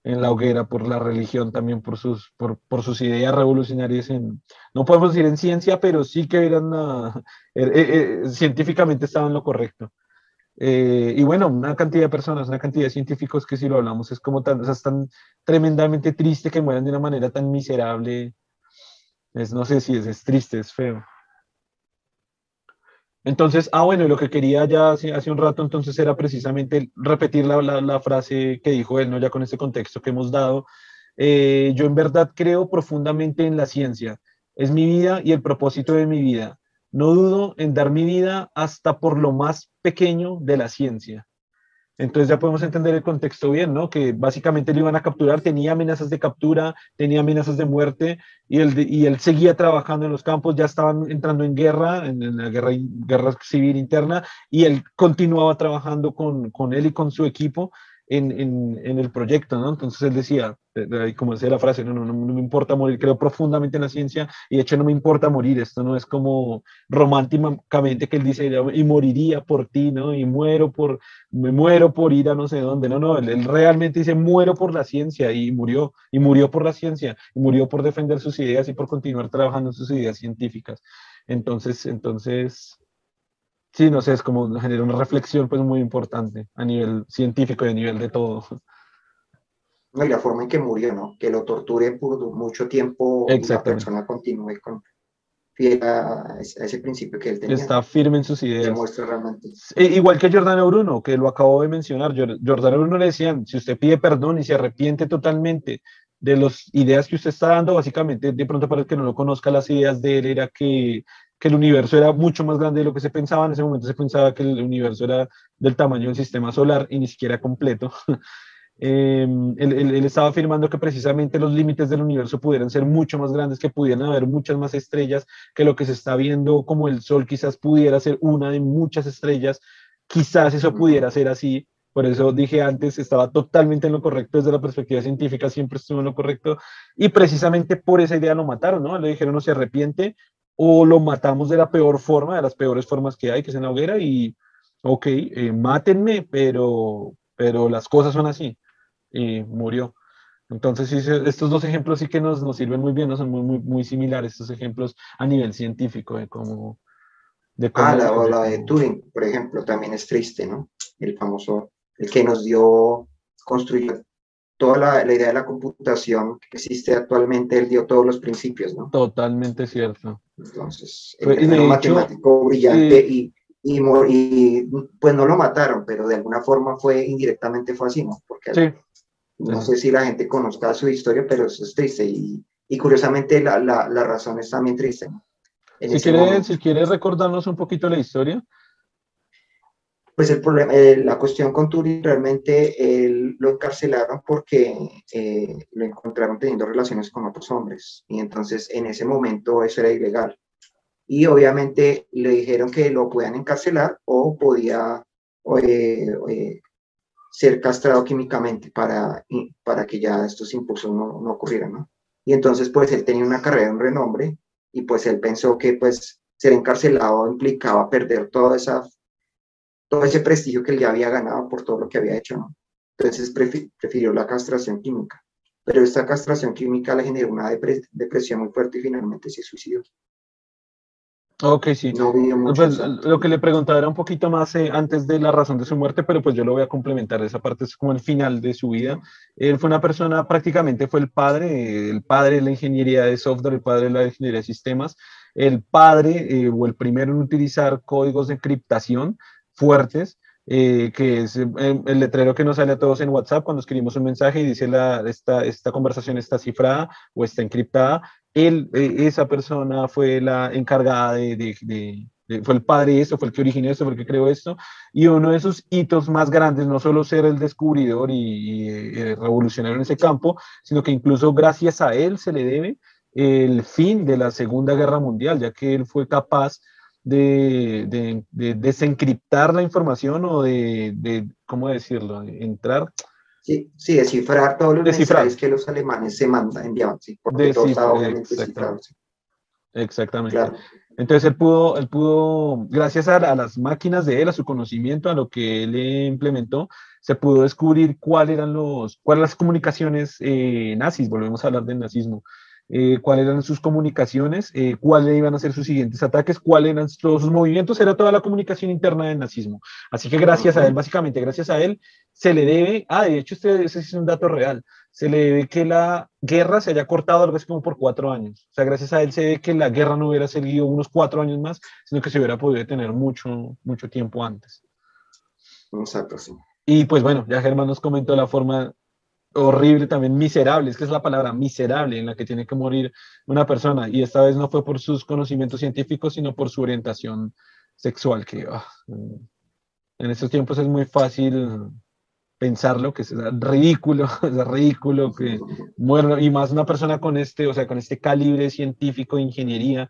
en la hoguera por la religión, también por sus, por, por sus ideas revolucionarias en, no podemos decir en ciencia, pero sí que eran, uh, (laughs) científicamente estaban lo correcto. y bueno, una cantidad de personas, una cantidad de científicos que si lo hablamos es como tan, es tan tremendamente triste que mueran de una manera tan miserable, es, no sé si es, es triste, es feo. Entonces, ah, bueno, lo que quería ya hace, hace un rato entonces era precisamente repetir la, frase que dijo él, ¿no? Ya con este contexto que hemos dado. Eh, yo en verdad creo profundamente en la ciencia. Es mi vida y el propósito de mi vida. No dudo en dar mi vida hasta por lo más pequeño de la ciencia. Entonces ya podemos entender el contexto bien, ¿no? Que básicamente lo iban a capturar, tenía amenazas de captura, tenía amenazas de muerte y él, y él seguía trabajando en los campos, ya estaban entrando en guerra, en, la guerra, guerra civil interna, y él continuaba trabajando con, con él y con su equipo en, en, en, el proyecto, ¿no? Entonces él decía, como decía la frase, no, no, no, me importa morir, creo profundamente en la ciencia y de hecho no me importa morir, esto no es como románticamente que él dice, y moriría por ti, ¿no? Y muero por, me muero por ir a no sé dónde, no, no, él, él realmente dice, muero por la ciencia y murió, y murió por la ciencia, y murió por defender sus ideas y por continuar trabajando en sus ideas científicas. Entonces, entonces, sí, no sé, es como genera una reflexión pues muy importante a nivel científico y a nivel de todo. No, y la forma en que murió, ¿no? Que lo torture por mucho tiempo y la persona continúe con fiel a, ese principio que él tenía. Está firme en sus ideas. Demuestra realmente. E, igual que Giordano Bruno, que lo acabo de mencionar. Giordano Bruno le decían, si usted pide perdón y se arrepiente totalmente de las ideas que usted está dando, básicamente, de pronto para el que no lo conozca, las ideas de él era que que el universo era mucho más grande de lo que se pensaba. En ese momento se pensaba que el universo era del tamaño del sistema solar y ni siquiera completo. (laughs) Em, él, él, estaba afirmando que precisamente los límites del universo pudieran ser mucho más grandes, que pudieran haber muchas más estrellas, que lo que se está viendo como el Sol quizás pudiera ser una de muchas estrellas, quizás eso pudiera ser así. Por eso dije antes, estaba totalmente en lo correcto desde la perspectiva científica, siempre estuvo en lo correcto. Y precisamente por esa idea lo mataron, ¿no? Le dijeron, no se arrepiente, o lo matamos de la peor forma, de las peores formas que hay, que es en la hoguera, y, ok, eh, mátenme, pero, pero las cosas son así, y murió. Entonces, sí, estos dos ejemplos sí que nos, nos sirven muy bien, ¿no? son muy, muy, muy similares estos ejemplos a nivel científico, de cómo... De cómo ah, la, la de Turing, por ejemplo, también es triste, ¿no? El famoso, el que nos dio, construir toda la, la, idea de la computación que existe actualmente, él dio todos los principios, ¿no? Totalmente cierto. Entonces, era un matemático brillante y, y, y, pues no lo mataron, pero de alguna forma fue indirectamente fue así, ¿no? Porque no sé si la gente conozca su historia, pero eso es triste y, y curiosamente la, la, la, razón es también triste. ¿no? Si quieres, si quieres recordarnos un poquito la historia pues el problema, eh, la cuestión con Turing realmente lo encarcelaron porque eh, lo encontraron teniendo relaciones con otros hombres y entonces en ese momento eso era ilegal. Y obviamente le dijeron que lo podían encarcelar o podía eh, ser castrado químicamente para, para que ya estos impulsos no, no ocurrieran, ¿no? Y entonces pues él tenía una carrera, un renombre y pues él pensó que pues ser encarcelado implicaba perder toda esa todo ese prestigio que él ya había ganado por todo lo que había hecho, ¿no? Entonces prefirió la castración química. Pero esta castración química le generó una depresión muy fuerte y finalmente se suicidó. Ok, sí. No pues, lo que le preguntaba era un poquito más eh, antes de la razón de su muerte, pero pues yo lo voy a complementar. Esa parte es como el final de su vida. Él fue una persona, prácticamente fue el padre, el padre de la ingeniería de software, el padre de la ingeniería de sistemas, el padre eh, o el primero en utilizar códigos de encriptación fuertes. Eh, que es el, letrero que nos sale a todos en WhatsApp cuando escribimos un mensaje y dice la, esta, esta conversación está cifrada o está encriptada él, eh, esa persona fue la encargada de, fue el padre de esto, fue el que originó esto, fue el que creó esto, y uno de sus hitos más grandes, no solo ser el descubridor y, eh, revolucionario en ese campo, sino que incluso gracias a él se le debe el fin de la Segunda Guerra Mundial, ya que él fue capaz de, desencriptar la información o de, ¿cómo decirlo?, entrar Sí, sí, descifrar todos los mensajes que los alemanes se mandan, enviaban, sí, porque todo estaba obviamente descifrado. Exactamente. Entonces él pudo, él pudo, gracias a, las máquinas de él, a su conocimiento, a lo que él implementó, se pudo descubrir cuáles eran los, cuáles las comunicaciones eh, nazis, volvemos a hablar del nazismo, eh, cuáles eran sus comunicaciones, eh, cuáles iban a ser sus siguientes ataques, cuáles eran todos sus movimientos, era toda la comunicación interna del nazismo. Así que gracias a él, básicamente gracias a él, se le debe, ah, de hecho este, ese es un dato real, se le debe que la guerra se haya cortado algo así como por cuatro años. O sea, gracias a él se debe que la guerra no hubiera seguido unos cuatro años más, sino que se hubiera podido tener mucho, mucho tiempo antes. Exacto, sí. Y pues bueno, ya Germán nos comentó la forma horrible también, miserable, es que es la palabra miserable en la que tiene que morir una persona. Y esta vez no fue por sus conocimientos científicos, sino por su orientación sexual, que ah, en estos tiempos es muy fácil pensarlo, que es ridículo, (laughs) es ridículo que muera, y más una persona con este, o sea, con este calibre científico, ingeniería,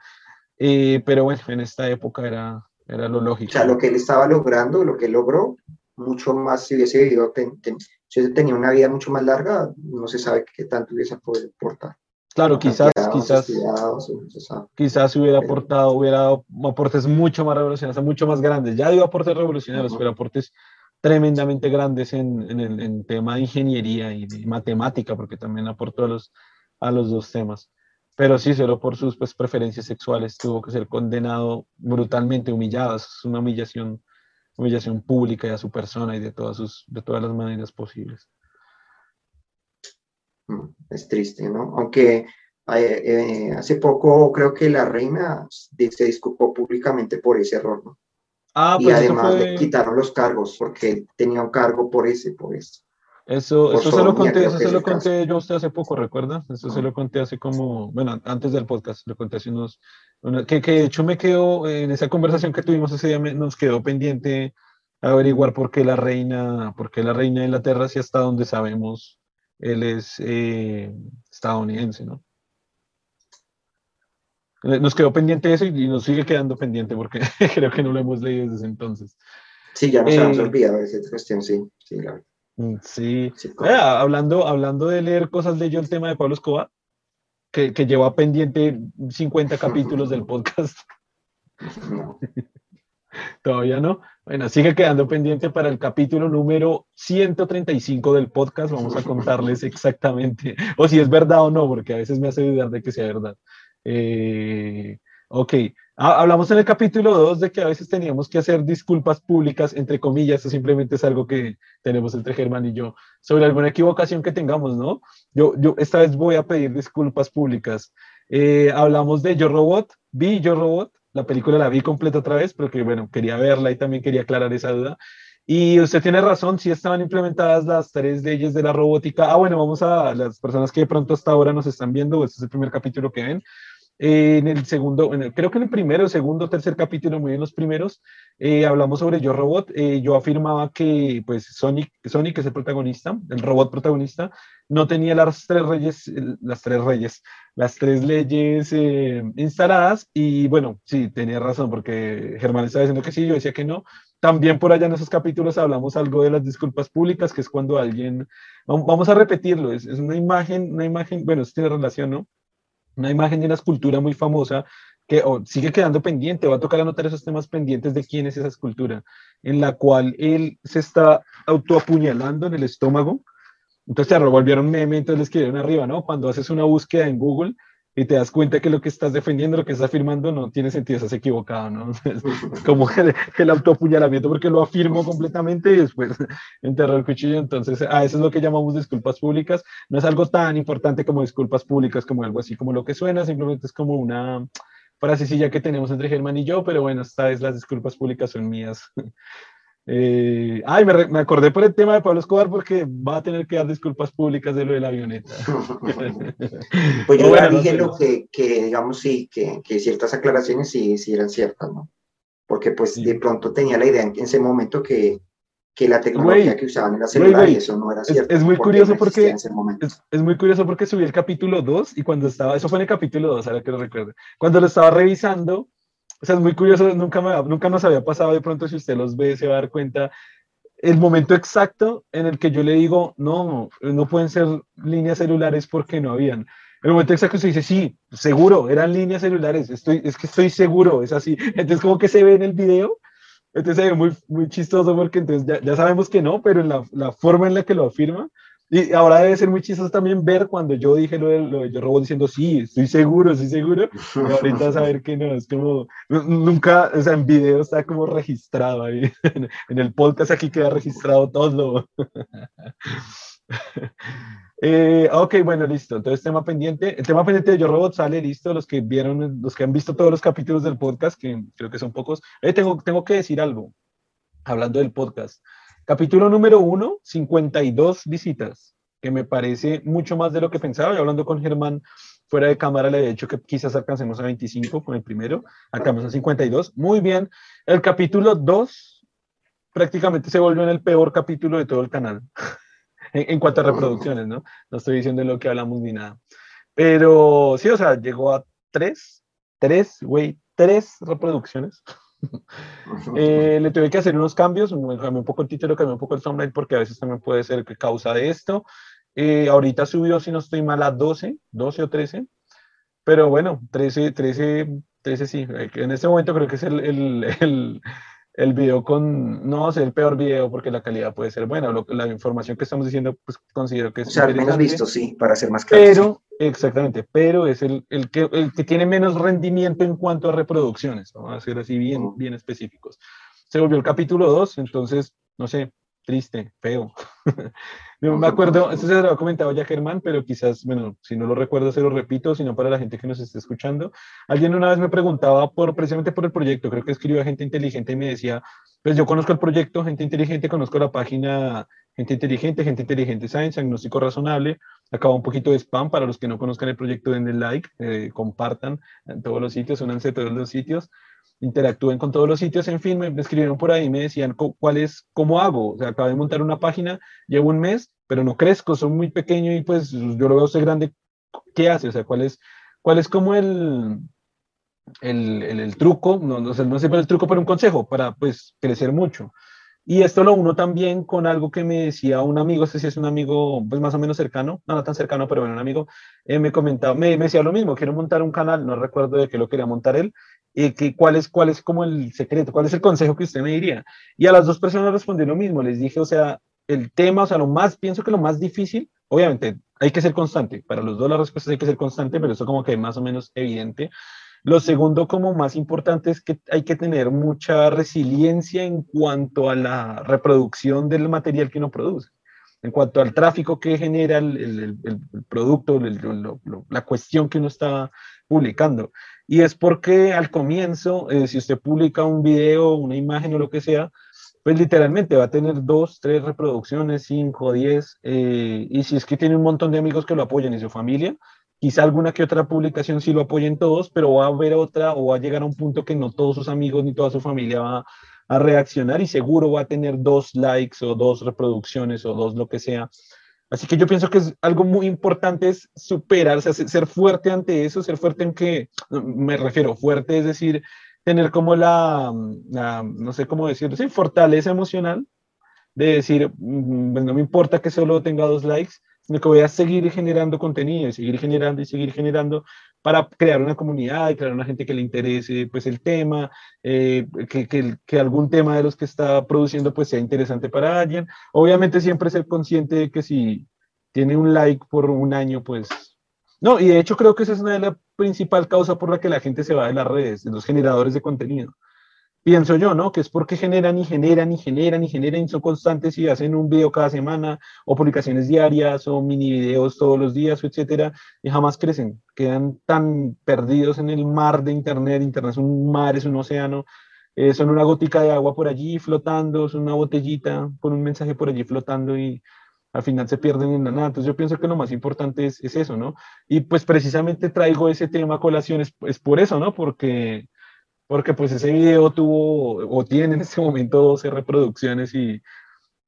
eh, pero bueno, en esta época era, era lo lógico. O sea, lo que él estaba logrando, lo que logró, mucho más si hubiese vivido, si tenía una vida mucho más larga, no se sabe qué tanto hubiese podido aportar. Claro, quizás, quizás, quizás hubiera aportado, hubiera dado aportes mucho más revolucionarios, mucho más grandes. Ya dio aportes revolucionarios, pero aportes tremendamente grandes en, en el en tema de ingeniería y de matemática, porque también aportó a los, a los dos temas. Pero sí, solo por sus pues, preferencias sexuales tuvo que ser condenado brutalmente, humillado. Es una humillación humillación pública y a su persona y de todas, sus, de todas las maneras posibles. Mm, es triste, ¿no? Aunque eh, eh, hace poco creo que la reina se disculpó públicamente por ese error, ¿no? Ah, y pues además le quitaron los cargos porque tenía un cargo por ese, por eso. Eso, eso se lo conté, eso se lo conté yo a usted hace poco, ¿recuerda? Eso se lo conté hace como, bueno, antes del podcast, lo conté hace unos, que, que, de hecho me quedó, en esa conversación que tuvimos ese día, nos quedó pendiente averiguar por qué la reina, por qué la reina de Inglaterra, si hasta donde sabemos, él es eh, estadounidense, ¿no? Nos quedó pendiente eso y, nos sigue quedando pendiente porque (laughs) creo que no lo hemos leído desde entonces. Sí, ya nos hemos eh, olvidado esa cuestión, sí, sí, claro. Mm, sí. Eh, hablando, hablando de leer cosas, de yo el tema de Pablo Escobar, que, que lleva pendiente 50 (laughs) capítulos del podcast. Todavía no. Bueno, sigue quedando pendiente para el capítulo número 135 del podcast. Vamos a contarles exactamente, o si es verdad o no, porque a veces me hace dudar de que sea verdad. Eh, ok, hablamos en el capítulo 2 de que a veces teníamos que hacer disculpas públicas, entre comillas, eso simplemente es algo que tenemos entre Germán y yo, sobre alguna equivocación que tengamos, ¿no? Yo, yo esta vez voy a pedir disculpas públicas. Eh, hablamos de Yo Robot, vi Yo Robot, la película la vi completa otra vez, pero que bueno, quería verla y también quería aclarar esa duda. Y usted tiene razón, si estaban implementadas las tres leyes de la robótica. Ah, bueno, vamos a las personas que de pronto hasta ahora nos están viendo, este es el primer capítulo que ven en el segundo, creo que en el primero, segundo, tercer capítulo, muy bien los primeros, eh, hablamos sobre Yo Robot. Eh, yo afirmaba que pues Sonic, Sonic es el protagonista, el robot protagonista, no tenía las tres reyes, las tres reyes, las tres leyes eh, instaladas y bueno, sí, tenía razón porque Germán estaba diciendo que sí, yo decía que no. También por allá en esos capítulos hablamos algo de las disculpas públicas, que es cuando alguien, vamos a repetirlo, es, es una imagen, una imagen, bueno, esto tiene relación, ¿no? Una imagen de una escultura muy famosa que sigue quedando pendiente, va a tocar anotar esos temas pendientes de quién es esa escultura, en la cual él se está autoapuñalando en el estómago. Entonces se revolvieron meme, entonces le escribieron arriba, ¿no? Cuando haces una búsqueda en Google, y te das cuenta que lo que estás defendiendo, lo que estás afirmando no tiene sentido, estás equivocado, ¿no? (laughs) Es como el, el autoapuñalamiento porque lo afirmo completamente y después (laughs) enterro el cuchillo. Entonces, a eso es lo que llamamos disculpas públicas. No es algo tan importante como disculpas públicas, como algo así como lo que suena, simplemente es como una frasecilla que tenemos entre Germán y yo, pero bueno, esta vez las disculpas públicas son mías. (laughs) Eh, ay, me, me, acordé por el tema de Pablo Escobar porque va a tener que dar disculpas públicas de lo de la avioneta. (laughs) pues yo ya dije lo que, que, digamos, sí, que, que, ciertas aclaraciones sí, sí eran ciertas, ¿no? Porque pues sí. de pronto tenía la idea en ese momento que, que la tecnología que usaban en la celular y eso no era cierto. Es, es muy curioso porque es, es, muy curioso porque subí el capítulo 2 y cuando estaba, eso fue en el capítulo 2, ahora que lo recuerdo, cuando lo estaba revisando, o sea, es muy curioso, nunca, nunca nos había pasado de pronto, si usted los ve, se va a dar cuenta el momento exacto en el que yo le digo, no, no pueden ser líneas celulares porque no habían. El momento exacto se dice, sí, seguro, eran líneas celulares, estoy, es que estoy seguro, es así. (laughs) Entonces, como que se ve en el video, entonces se ve muy, muy chistoso porque entonces ya, ya sabemos que no, pero la, la, forma en la que lo afirma, y ahora debe ser muy chistoso también ver cuando yo dije lo de, lo de yo robot diciendo, sí, estoy seguro, estoy seguro. Y ahorita (laughs) saber que no, es como, nunca, o sea, en video está como registrado ahí. (laughs) En el podcast aquí queda registrado todo. (laughs) eh, ok, bueno, listo. Entonces, tema pendiente. El tema pendiente de Yo Robot sale listo. Los que vieron, los que han visto todos los capítulos del podcast, que creo que son pocos. Eh, tengo, tengo que decir algo, hablando del podcast. Capítulo número uno, 52 visitas, que me parece mucho más de lo que pensaba. Y hablando con Germán fuera de cámara, le he dicho que quizás alcancemos a 25 con el primero, acabamos a 52. Muy bien. El capítulo 2 prácticamente se volvió en el peor capítulo de todo el canal, (laughs) en, en, cuanto a reproducciones, ¿no? No estoy diciendo lo que hablamos ni nada. Pero sí, o sea, llegó a 3, 3, güey, 3 reproducciones. Eh, le tuve que hacer unos cambios, cambié un poco el título, cambié un poco el thumbnail porque a veces también puede ser que causa de esto. Eh, ahorita subió, si no estoy mal, a 12, 12 o 13, pero bueno, 13, 13, 13 sí. En este momento creo que es el, el, (laughs) el, el video con, no va a ser el peor video porque la calidad puede ser buena, lo, la información que estamos diciendo, pues considero que es... O sea, menos visto, sí, para ser más claro. Pero, sí. exactamente, pero es el, el, que, el que tiene menos rendimiento en cuanto a reproducciones, vamos a ser así bien, bien específicos. Se volvió el capítulo 2, entonces, no sé, triste, feo. (laughs) no me acuerdo, esto se lo ha comentado ya Germán, pero quizás, bueno, si no lo recuerdo, se lo repito, sino para la gente que nos esté escuchando. Alguien una vez me preguntaba por, precisamente por el proyecto, creo que escribió a gente inteligente y me decía, pues yo conozco el proyecto, gente inteligente, conozco la página Gente Inteligente, Gente Inteligente Science, Agnóstico Razonable, acaba un poquito de spam, para los que no conozcan el proyecto, den el like, eh, compartan en todos los sitios, únanse a todos los sitios interactúen con todos los sitios, en fin, me escribieron por ahí, me decían cuál es, cómo hago, o sea, acabo de montar una página, llevo un mes, pero no crezco, soy muy pequeño y pues yo lo veo ser grande, ¿qué hace? O sea, ¿cuál es, cuál es como el, el, el, el truco, no, no sé, no sé el truco, pero un consejo para pues crecer mucho. Y esto lo uno también con algo que me decía un amigo, este sí es un amigo pues más o menos cercano, no, no tan cercano, pero bueno, un amigo, eh, me comentaba, me, me, decía lo mismo, quiero montar un canal, no recuerdo de qué lo quería montar él, y que, cuál, es, cuál es como el secreto, cuál es el consejo que usted me diría. Y a las dos personas respondí lo mismo, les dije, o sea, el tema, o sea, lo más, pienso que lo más difícil, obviamente hay que ser constante, para los dos las respuestas hay que ser constante, pero eso como que más o menos evidente. Lo segundo, como más importante, es que hay que tener mucha resiliencia en cuanto a la reproducción del material que uno produce, en cuanto al tráfico que genera el, producto, la cuestión que uno está publicando. Y es porque al comienzo, eh, si usted publica un video, una imagen o lo que sea, pues literalmente va a tener dos, tres reproducciones, cinco, diez, eh, y si es que tiene un montón de amigos que lo apoyan y su familia, quizá alguna que otra publicación sí lo apoyen todos, pero va a haber otra o va a llegar a un punto que no todos sus amigos ni toda su familia va a reaccionar y seguro va a tener dos likes o dos reproducciones o dos lo que sea. Así que yo pienso que es algo muy importante es superar, o ser fuerte ante eso, ser fuerte en que, me refiero, fuerte es decir, tener como la, la no sé cómo decirlo, sí, fortaleza emocional de decir, pues no me importa que solo tenga dos likes, sino que voy a seguir generando contenido, y seguir generando y seguir generando para crear una comunidad y crear una gente que le interese pues el tema, eh, que, algún tema de los que está produciendo pues sea interesante para alguien. Obviamente siempre ser consciente de que si tiene un like por un año pues No, y de hecho creo que esa es una de las principales causas por la que la gente se va de las redes, de los generadores de contenido. Pienso yo, ¿no? Que es porque generan y generan y generan y generan y son constantes y hacen un video cada semana o publicaciones diarias o mini videos todos los días, etcétera, y jamás crecen. Quedan tan perdidos en el mar de Internet. Internet es un mar, es un océano. Eh, son una gotica de agua por allí flotando, es una botellita con un mensaje por allí flotando y al final se pierden en la nada. Entonces yo pienso que lo más importante es, es eso, ¿no? Y pues precisamente traigo ese tema a colación, es, es, por eso, ¿no? Porque, porque pues ese video tuvo o tiene en este momento 12 reproducciones y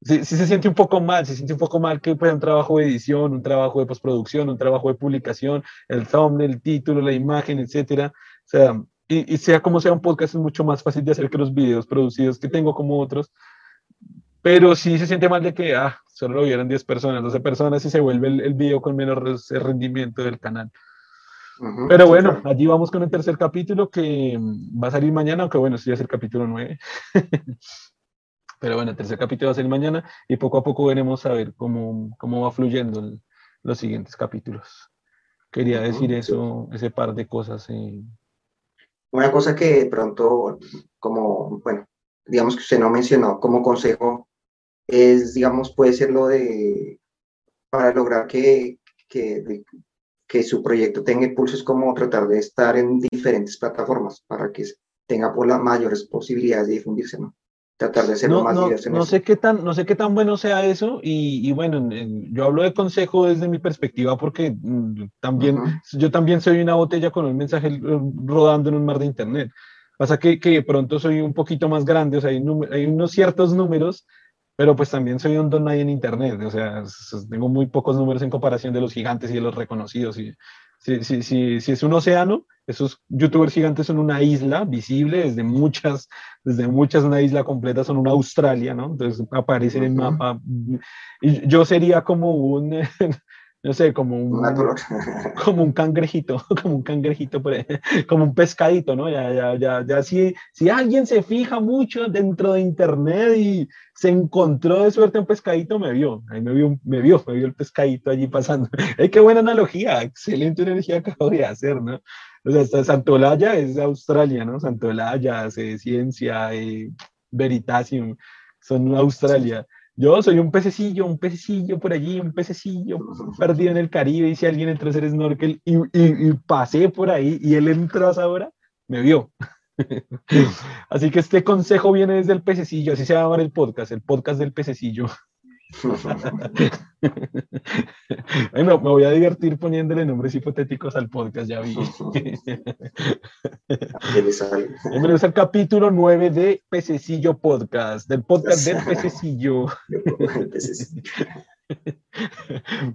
sí, sí, se siente un poco mal, se siente un poco mal que pues un trabajo de edición, un trabajo de postproducción, un trabajo de publicación, el thumbnail, el título, la imagen, etcétera. O sea, y, y sea como sea un podcast es mucho más fácil de hacer que los videos producidos que tengo como otros pero sí se siente mal de que ah, solo lo vieron 10 personas, 12 personas y se vuelve el, el video con menos rendimiento del canal. Pero bueno, allí vamos con el tercer capítulo que va a salir mañana, aunque bueno, sí ya es el capítulo 9. (laughs) Pero bueno, el tercer capítulo va a salir mañana y poco a poco veremos a ver cómo, cómo va fluyendo los siguientes capítulos. Quería decir eso, ese par de cosas. Eh. Una cosa que de pronto, como, bueno, digamos que usted no mencionó como consejo es, digamos, puede ser lo de, para lograr que, que, que su proyecto tenga impulso, es como tratar de estar en diferentes plataformas para que tenga por las mayores posibilidades de difundirse, ¿no? Tratar de ser no, más no, no sé qué tan No sé qué tan bueno sea eso y, y bueno, yo hablo de consejo desde mi perspectiva porque mm, también, yo también soy una botella con un mensaje eh, rodando en un mar de internet. Pasa que, que de pronto soy un poquito más grande, o sea, hay, hay unos ciertos números pero pues también soy un don en Internet, o sea, tengo muy pocos números en comparación de los gigantes y de los reconocidos. Y, si, si, si, si es un océano, esos youtubers gigantes son una isla visible, desde muchas, desde muchas, una isla completa, son una Australia, ¿no? Entonces aparecen en el mapa. Y yo sería como un, (laughs) no sé, como un, (laughs) como un cangrejito, (laughs) como un cangrejito, como un pescadito, ¿no? Ya, ya, ya, ya, si, si alguien se fija mucho dentro de internet y se encontró de suerte un pescadito, me vio, ahí me vio, me vio, me vio el pescadito allí pasando. (laughs) ¡Ay, qué buena analogía! Excelente energía acabo de hacer, ¿no? O sea, Santolaya es Australia, ¿no? Santolaya, hace Ciencia, eh, Veritasium, son Australia. Yo soy un pececillo, un pececillo por allí, un pececillo perdido en el Caribe. Y si alguien entró a hacer snorkel y, y, pasé por ahí y él entró a esa hora, me vio. (laughs) Así que este consejo viene desde el pececillo, así se va a llamar el podcast, el podcast del pececillo. (laughs) me, voy a divertir poniéndole nombres hipotéticos al podcast, ya vi. (laughs) Bienvenidos al capítulo 9 de Pececillo Podcast, del podcast del (laughs) Pececillo.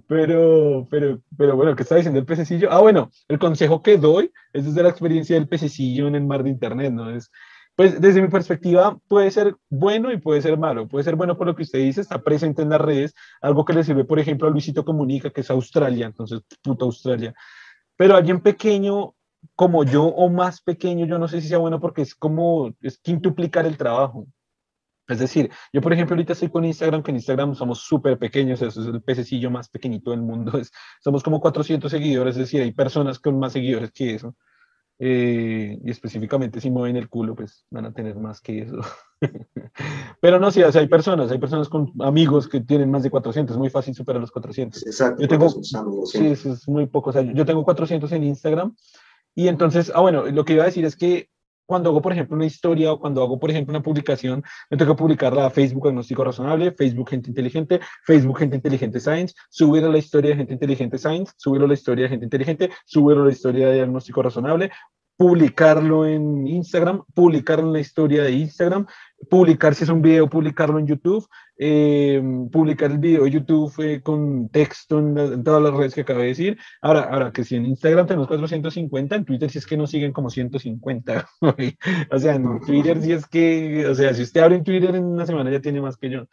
Pero, pero, pero bueno, ¿qué está diciendo el pececillo? Ah, bueno, el consejo que doy es desde la experiencia del pececillo en el mar de Internet, ¿no? Es pues desde mi perspectiva puede ser bueno y puede ser malo. Puede ser bueno por lo que usted dice, está presente en las redes, algo que le sirve, por ejemplo, a Luisito Comunica, que es Australia, entonces, puta Australia. Pero alguien pequeño como yo o más pequeño, yo no sé si sea bueno porque es como, es quintuplicar el trabajo. Es decir, yo por ejemplo ahorita estoy con Instagram, que en Instagram somos súper pequeños, eso es el pececillo más pequeñito del mundo, (laughs) somos como 400 seguidores, es decir, hay personas con más seguidores que eso. Eh, y específicamente si mueven el culo, pues van a tener más que eso. (laughs) Pero no, sí, o sea, hay personas, hay personas con amigos que tienen más de 400, es muy fácil superar los 400. Exacto. Yo tengo, sí, eso es muy poco, o sea, yo tengo 400 en Instagram y entonces, ah, bueno, lo que iba a decir es que cuando hago, por ejemplo, una historia o cuando hago, por ejemplo, una publicación, me que publicarla a Facebook Agnóstico Razonable, Facebook Gente Inteligente, Facebook Gente Inteligente Science, subir a la historia de Gente Inteligente Science, subir a la historia de Gente Inteligente, subir a la historia de Diagnóstico Razonable, publicarlo en Instagram, publicarlo en la historia de Instagram, publicar si es un video, publicarlo en YouTube, eh, publicar el video de YouTube eh, con texto en, todas las redes que acabo de decir. Ahora, ahora que si en Instagram tenemos 450, en Twitter si es que nos siguen como 150. (laughs) o sea, en Twitter si es que, o sea, si usted abre en Twitter en una semana ya tiene más que yo.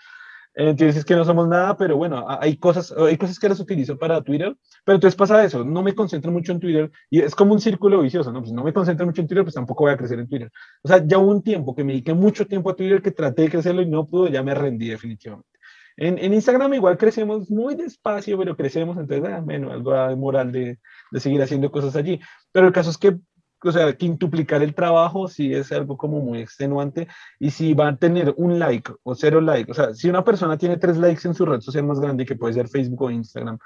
Entonces es que no somos nada, pero bueno, hay cosas, hay cosas que las utilizo para Twitter, pero entonces pasa eso, no me concentro mucho en Twitter y es como un círculo vicioso, ¿no? Pues no me concentro mucho en Twitter, pues tampoco voy a crecer en Twitter. O sea, ya hubo un tiempo que me dediqué mucho tiempo a Twitter que traté de crecerlo y no pudo, ya me rendí definitivamente. En, en Instagram igual crecemos muy despacio, pero crecemos, entonces, ah, bueno, algo moral de, de seguir haciendo cosas allí. Pero el caso es que o sea, quintuplicar el trabajo sí es algo como muy extenuante y si va a tener un like o cero like, o sea, si una persona tiene tres likes en su red social más grande que puede ser Facebook o Instagram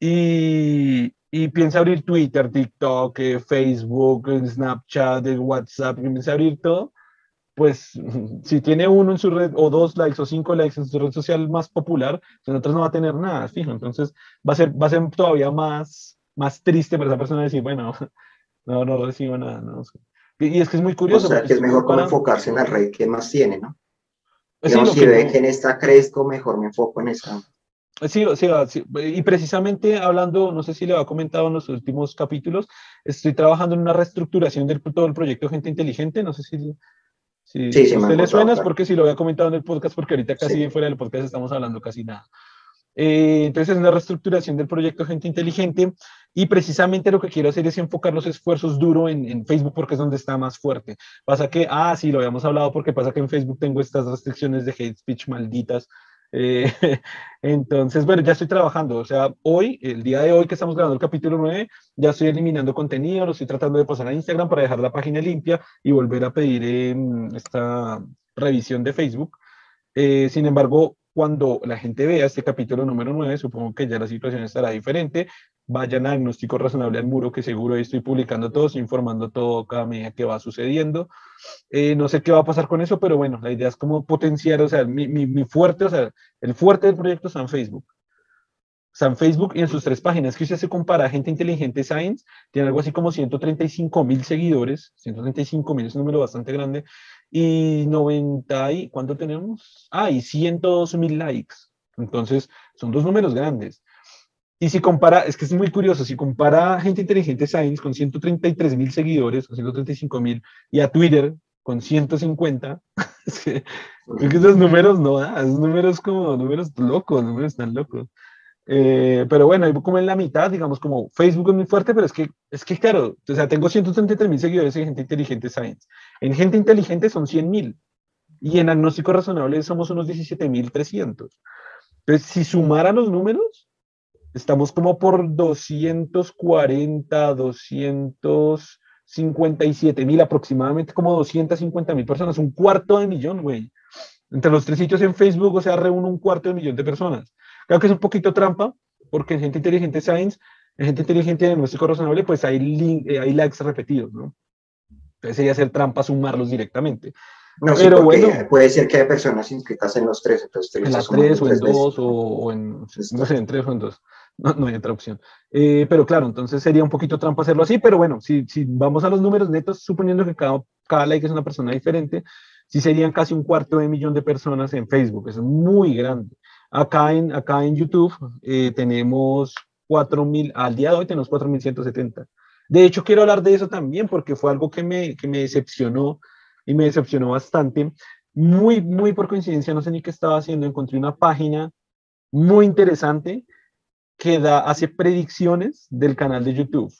y, y piensa abrir Twitter, TikTok, eh, Facebook, Snapchat, WhatsApp, piensa abrir todo, pues (laughs) si tiene uno en su red o dos likes o cinco likes en su red social más popular, en otras no va a tener nada, fijo. Entonces va a ser, va a ser todavía más, más triste para esa persona decir, bueno, no, no recibo nada. No. Y es que es muy curioso. O sea, que es mejor como enfocarse en la red que más tiene, ¿no? Si ve que en esta crezco, mejor me enfoco en esa. Sí, sí, sí, y precisamente hablando, no sé si le ha comentado en los últimos capítulos, estoy trabajando en una reestructuración del todo el proyecto Gente Inteligente, no sé si, si, sí, sí, usted le suena, porque si lo había comentado en el podcast, porque ahorita casi fuera del podcast estamos hablando casi nada. Eh, entonces es una reestructuración del proyecto Gente Inteligente y precisamente lo que quiero hacer es enfocar los esfuerzos duro en, en, Facebook porque es donde está más fuerte. Pasa que, ah, sí, lo habíamos hablado porque pasa que en Facebook tengo estas restricciones de hate speech malditas. Eh, (laughs) entonces, bueno, ya estoy trabajando. O sea, hoy, el día de hoy que estamos grabando el capítulo 9, ya estoy eliminando contenido, lo estoy tratando de pasar a Instagram para dejar la página limpia y volver a pedir esta revisión de Facebook. Eh, sin embargo, cuando la gente vea este capítulo número 9, supongo que ya la situación estará diferente. Vayan a Diagnóstico Razonable al Muro, que seguro estoy publicando todo, estoy informando todo cada medida que va sucediendo. Eh, no sé qué va a pasar con eso, pero bueno, la idea es como potenciar, o sea, mi, mi, fuerte, o sea, el fuerte del proyecto está Facebook. Está en Facebook y en sus tres páginas, que usted se compara, Gente Inteligente Science, tiene algo así como 135 mil seguidores, 135 mil es un número bastante grande, y 90 y, ¿cuánto tenemos? Ah, y 102 mil likes. Entonces, son dos números grandes. Y si compara, es que es muy curioso, si compara Gente Inteligente Science con 133 mil seguidores, o 135 mil, y a Twitter con 150, (laughs) es que, esos números no, esos números como números locos, números tan locos. Eh, pero bueno, como en la mitad, digamos, como Facebook es muy fuerte, pero es que, es que claro, o sea, tengo 133 mil seguidores en Gente Inteligente Science. En Gente Inteligente son 100 mil. Y en Agnóstico Razonable somos unos 17 mil 300. Entonces, si sumaran los números, estamos como por 240, 257 mil, aproximadamente como 250 mil personas, un cuarto de millón, güey. Entre los tres sitios en Facebook, o sea, reúne un cuarto de millón de personas. Creo que es un poquito trampa, porque en gente inteligente Science, en gente inteligente diagnóstico razonable, pues hay, eh, hay likes repetidos, ¿no? Entonces sería hacer trampa sumarlos directamente. No, pero bueno, puede ser que haya personas inscritas en los tres, entonces en las tres o en dos o, en, no sé, en tres o en dos. No, no hay otra opción. Eh, pero claro, entonces sería un poquito trampa hacerlo así, pero bueno, si, si vamos a los números netos, suponiendo que cada, cada like es una persona diferente, sí serían casi un cuarto de millón de personas en Facebook, es muy grande. Acá en, acá en YouTube eh, tenemos 4.000, al día de hoy tenemos 4.170. De hecho, quiero hablar de eso también porque fue algo que me, que me decepcionó y me decepcionó bastante. Muy, muy por coincidencia, no sé ni qué estaba haciendo, encontré una página muy interesante que da, hace predicciones del canal de YouTube.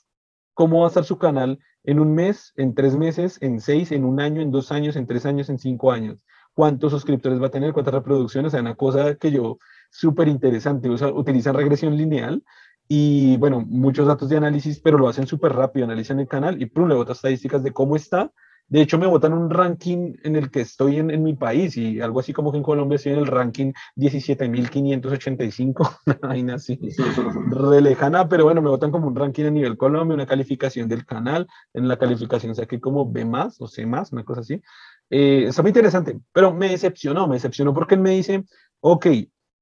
¿Cómo va a estar su canal en un mes, en tres meses, en seis, en un año, en dos años, en tres años, en cinco años? Cuántos suscriptores va a tener, cuántas reproducciones, o sea, una cosa que yo súper interesante, usa, utilizan regresión lineal y bueno, muchos datos de análisis, pero lo hacen súper rápido, analizan el canal y pum, le botan estadísticas de cómo está. De hecho, me botan un ranking en el que estoy en, en mi país y algo así como que en Colombia estoy en el ranking 17.585, (laughs) una vaina así, (laughs) re lejana, pero bueno, me botan como un ranking a nivel Colombia, una calificación del canal, en la calificación saqué como B más o C más, una cosa así. Eh, está muy interesante, pero me decepcionó, me decepcionó porque él me dice, ok,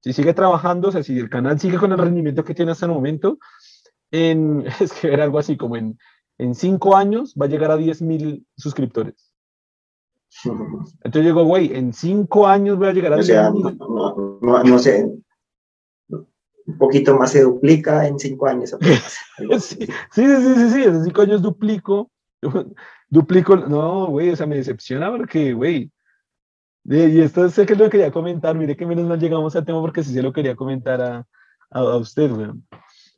si sigue trabajando, o sea, si el canal sigue con el rendimiento que tiene hasta el momento, en, (laughs) es que era algo así como en, en cinco años va a llegar a 10 mil suscriptores. (laughs) Entonces digo, güey, en cinco años voy a llegar a o sea, no, no, no, sé, un poquito más se duplica en cinco años. (laughs) sí, sí, sí, sí, sí, en cinco años duplico duplico, no, güey, o sea, me decepciona porque, güey, y esto sé que lo quería comentar, mire que menos mal llegamos al tema porque sí se lo quería comentar a, a, usted, güey.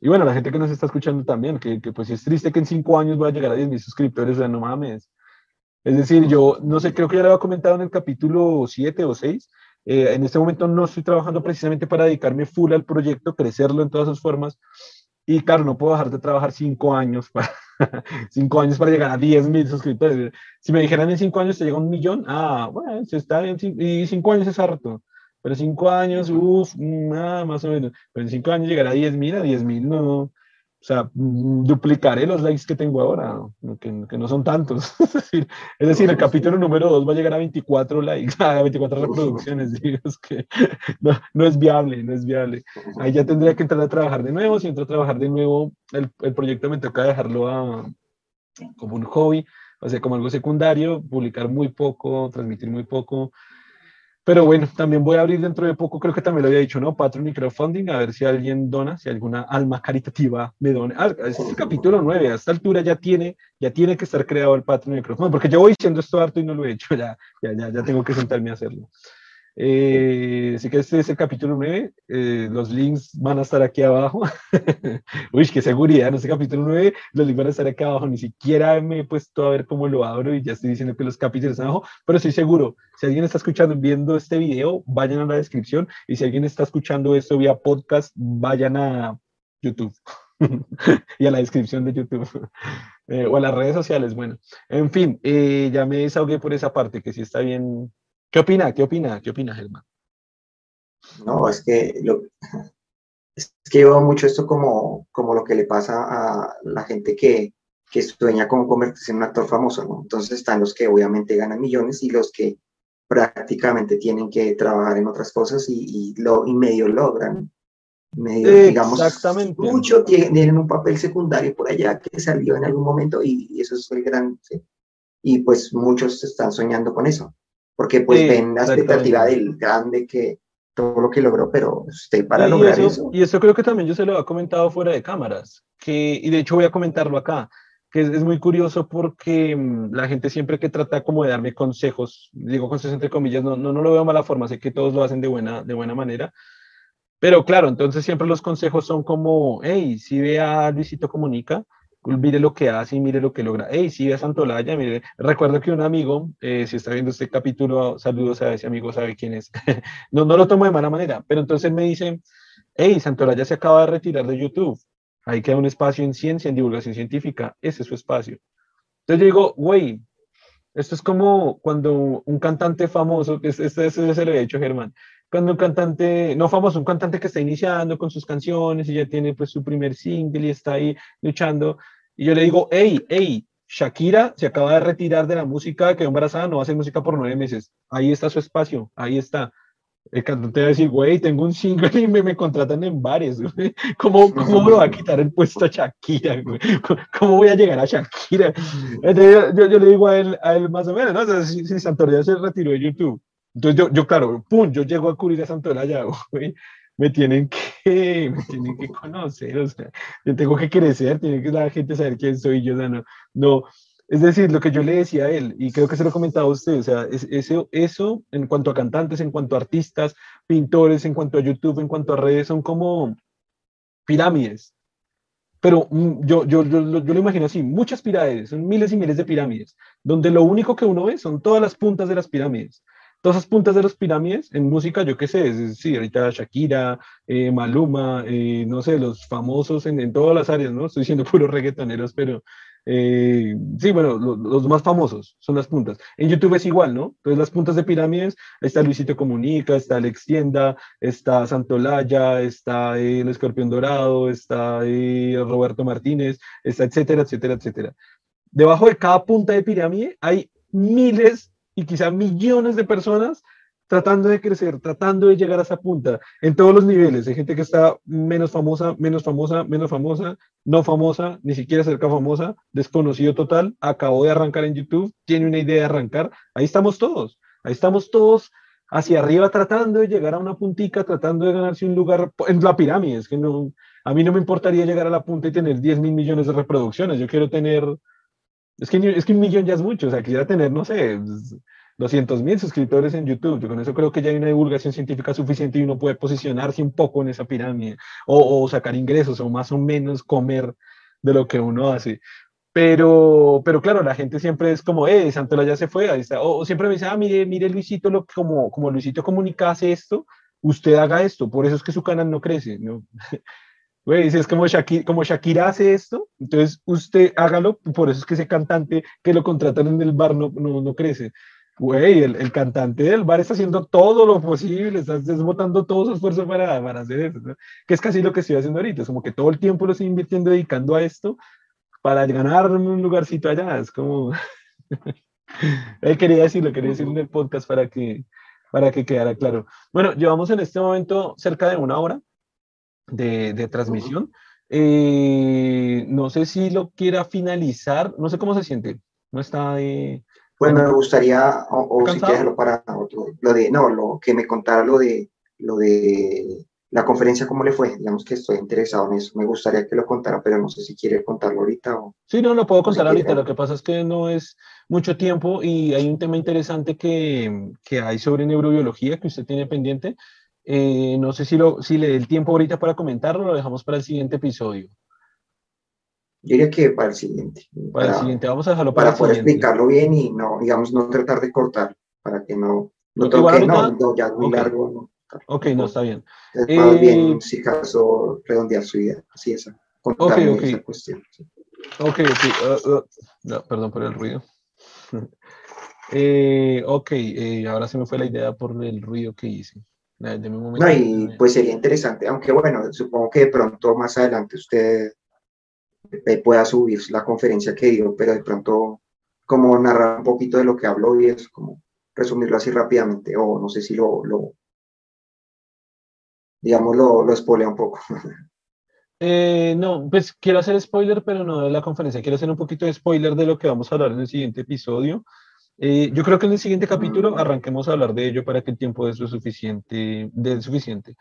Y bueno, la gente que nos está escuchando también, que, que pues es triste que en cinco años voy a llegar a 10 mil suscriptores, o sea, no mames. Es decir, yo no sé, creo que ya lo había comentado en el capítulo 7 o 6, Eh, en este momento no estoy trabajando precisamente para dedicarme full al proyecto, crecerlo en todas sus formas. Y claro, no puedo dejar de trabajar cinco años (laughs) para, (laughs) cinco años para llegar a 10 mil suscriptores. Si me dijeran en cinco años se llega a un millón, ah, bueno, se está en, y cinco años es harto. Pero cinco años, uff, nada más o menos. Pero en cinco años llegar a 10 mil, a 10 mil no, o sea, duplicaré los likes que tengo ahora, que, no son tantos. (laughs) es decir, el capítulo número 2 va a llegar a 24 likes, (laughs) a 24 reproducciones. (laughs) Es que no, es viable, no es viable. Ahí ya tendría que entrar a trabajar de nuevo. Si entro a trabajar de nuevo, el, el proyecto me toca dejarlo a, como un hobby, o sea, como algo secundario, publicar muy poco, transmitir muy poco. Pero bueno, también voy a abrir dentro de poco, creo que también lo había dicho, ¿no? Patreon y crowdfunding, a ver si alguien dona, si alguna alma caritativa me dona. Ah, es el capítulo 9, a esta altura ya tiene, ya tiene que estar creado el Patreon y crowdfunding, porque yo voy diciendo esto harto y no lo he hecho, (laughs) ya, ya, ya, ya tengo que sentarme a hacerlo. Eh, así que este es el capítulo 9. Eh, los links van a estar aquí abajo. (laughs) Uy, qué seguridad. En este capítulo 9, los links van a estar aquí abajo. Ni siquiera me he puesto a ver cómo lo abro y ya estoy diciendo que los capítulos están abajo. Pero estoy seguro, si alguien está escuchando, viendo este video, vayan a la descripción. Y si alguien está escuchando esto vía podcast, vayan a YouTube. (laughs) y a la descripción de YouTube (laughs) eh, o a las redes sociales. Bueno, en fin, ya me desahogué por esa parte, que sí está bien ¿Qué opina? ¿Qué opina? ¿Qué opina, Germán? No, es que lo, es que veo mucho esto como, como lo que le pasa a la gente que, que sueña con convertirse en un actor famoso, ¿no? Entonces están los que obviamente ganan millones y los que prácticamente tienen que trabajar en otras cosas y, y lo, y medio logran. Medio, digamos, Exactamente. mucho tienen un papel secundario por allá que salió en algún momento y, eso es el gran... Y pues muchos están soñando con eso porque pues ven la expectativa del grande que todo lo que logró, pero usted para lograr eso, Y eso creo que también yo se lo he comentado fuera de cámaras, que, y de hecho voy a comentarlo acá, que es, muy curioso porque mm, la gente siempre que trata como de darme consejos, digo consejos entre comillas, no, no, no lo veo de mala forma, sé que todos lo hacen de buena, de buena manera, pero claro, entonces siempre los consejos son como, hey, si ve a Luisito Comunica, mire lo que hace y mire lo que logra. Hey, sí, a Santolaya, mire, recuerdo que un amigo, eh, si está viendo este capítulo, saludos a ese amigo, sabe quién es. (laughs) no, no lo tomo de mala manera, pero entonces me dice, hey, Santolaya se acaba de retirar de YouTube. Ahí queda un espacio en ciencia, en divulgación científica, ese es su espacio. Entonces yo digo, güey, esto es como cuando un cantante famoso, que este, este se lo he hecho Germán, cuando un cantante, no famoso, un cantante que está iniciando con sus canciones y ya tiene pues su primer single y está ahí luchando, y yo le digo, hey, hey, Shakira se acaba de retirar de la música, quedó embarazada, no va a hacer música por nueve meses. Ahí está su espacio, ahí está. El cantante va a decir, güey, tengo un single y me, me contratan en bares. ¿Cómo, ¿Cómo, me va a quitar el puesto a Shakira? ¿Cómo voy a llegar a Shakira? yo, yo, le digo a él, a él más o menos, ¿no? si, si Santoría se retiró de YouTube. Entonces yo, yo, claro, pum, yo llego a cubrir a Santoría, güey, me tienen que, (laughs) me tienen que conocer, o sea, yo tengo que crecer, tiene que la gente saber quién soy yo, o sea, no, no, es decir, lo que yo le decía a él, y creo que se lo comentaba a usted, o sea, eso, eso en cuanto a cantantes, en cuanto a artistas, pintores, en cuanto a YouTube, en cuanto a redes, son como pirámides. Pero mm, yo, yo, yo, yo lo imagino así, muchas pirámides, son miles y miles de pirámides, donde lo único que uno ve son todas las puntas de las pirámides todas esas puntas de las pirámides en música, yo qué sé, es, ahorita Shakira, eh, Maluma, eh, no sé, los famosos en, en, todas las áreas, ¿no? Estoy diciendo (laughs) puros reggaetoneros, pero eh, sí, bueno, los más famosos son las puntas. En YouTube es igual, ¿no? Entonces las puntas de pirámides, está Luisito Comunica, está Alex Tienda, está Santolaya, está el Escorpión Dorado, está Roberto Martínez, está etcétera, etcétera, etcétera. Debajo de cada punta de pirámide hay miles y quizá millones de personas tratando de crecer, tratando de llegar a esa punta en todos los niveles. Hay gente que está menos famosa, menos famosa, menos famosa, no famosa, ni siquiera cerca famosa, desconocido total, acabó de arrancar en YouTube, tiene una idea de arrancar. Ahí estamos todos, ahí estamos todos hacia arriba tratando de llegar a una puntica, tratando de ganarse un lugar en la pirámide. Es que no, a mí no me importaría llegar a la punta y tener 10 mil millones de reproducciones. Yo quiero tener es que, es que un millón ya es mucho, o sea, quisiera tener, no sé, 200 mil suscriptores en YouTube. Yo con eso creo que ya hay una divulgación científica suficiente y uno puede posicionarse un poco en esa pirámide o, o, sacar ingresos o más o menos comer de lo que uno hace. Pero, pero claro, la gente siempre es como, eh, Santola ya se fue, ahí está. O, siempre me dice, ah, mire, mire Luisito, lo, como, como Luisito Comunica hace esto, usted haga esto, por eso es que su canal no crece, ¿no? Güey, es como Shakira, hace esto, entonces usted hágalo, por eso es que ese cantante que lo contratan en el bar no, no, no crece. Güey, el, el, cantante del bar está haciendo todo lo posible, está desbotando todo su esfuerzo para, para hacer eso, que es casi lo que estoy haciendo ahorita, es como que todo el tiempo lo estoy invirtiendo, dedicando a esto para ganar un lugarcito allá, es como... (laughs) quería decirlo, quería decirlo en el podcast para que, para que quedara claro. Bueno, llevamos en este momento cerca de una hora de, de transmisión. Eh, no sé si lo quiera finalizar, no sé cómo se siente, no está de... Bueno, me gustaría, o, si quieres para otro, lo de, no, lo que me contara lo de, lo de la conferencia, ¿cómo le fue? Digamos que estoy interesado en eso. Me gustaría que lo contara, pero no sé si quiere contarlo ahorita o... Sí, no, lo puedo contar ahorita. Lo que pasa es que no es mucho tiempo y hay un tema interesante que, que hay sobre neurobiología que usted tiene pendiente. Eh, no sé si, lo, si le dé el tiempo ahorita para comentarlo, lo dejamos para el siguiente episodio. Yo diría que para el siguiente. Para, el siguiente, vamos a dejarlo para, para poder explicarlo bien y no, digamos, no tratar de cortar, para que no, no toque, no, no, ya es muy largo. No, ok, no, está bien. Es eh, bien, si caso, redondear su idea, así esa, ok, esa cuestión. Ok, ok, uh, uh, no, perdón por el ruido. (laughs) eh, ok, eh, ahora se me fue la idea por el ruido que hice. De mi momento, no, y pues sería interesante, aunque bueno, supongo que de pronto más adelante usted pueda subir la conferencia que dio, pero de pronto como narrar un poquito de lo que habló y es como resumirlo así rápidamente, o no sé si lo, lo digamos, lo, lo un poco. (laughs) Eh, no, pues quiero hacer spoiler, pero no de la conferencia, quiero hacer un poquito de spoiler de lo que vamos a hablar en el siguiente episodio. Eh, yo creo que en el siguiente capítulo arranquemos a hablar de ello para que el tiempo de eso suficiente, de suficiente.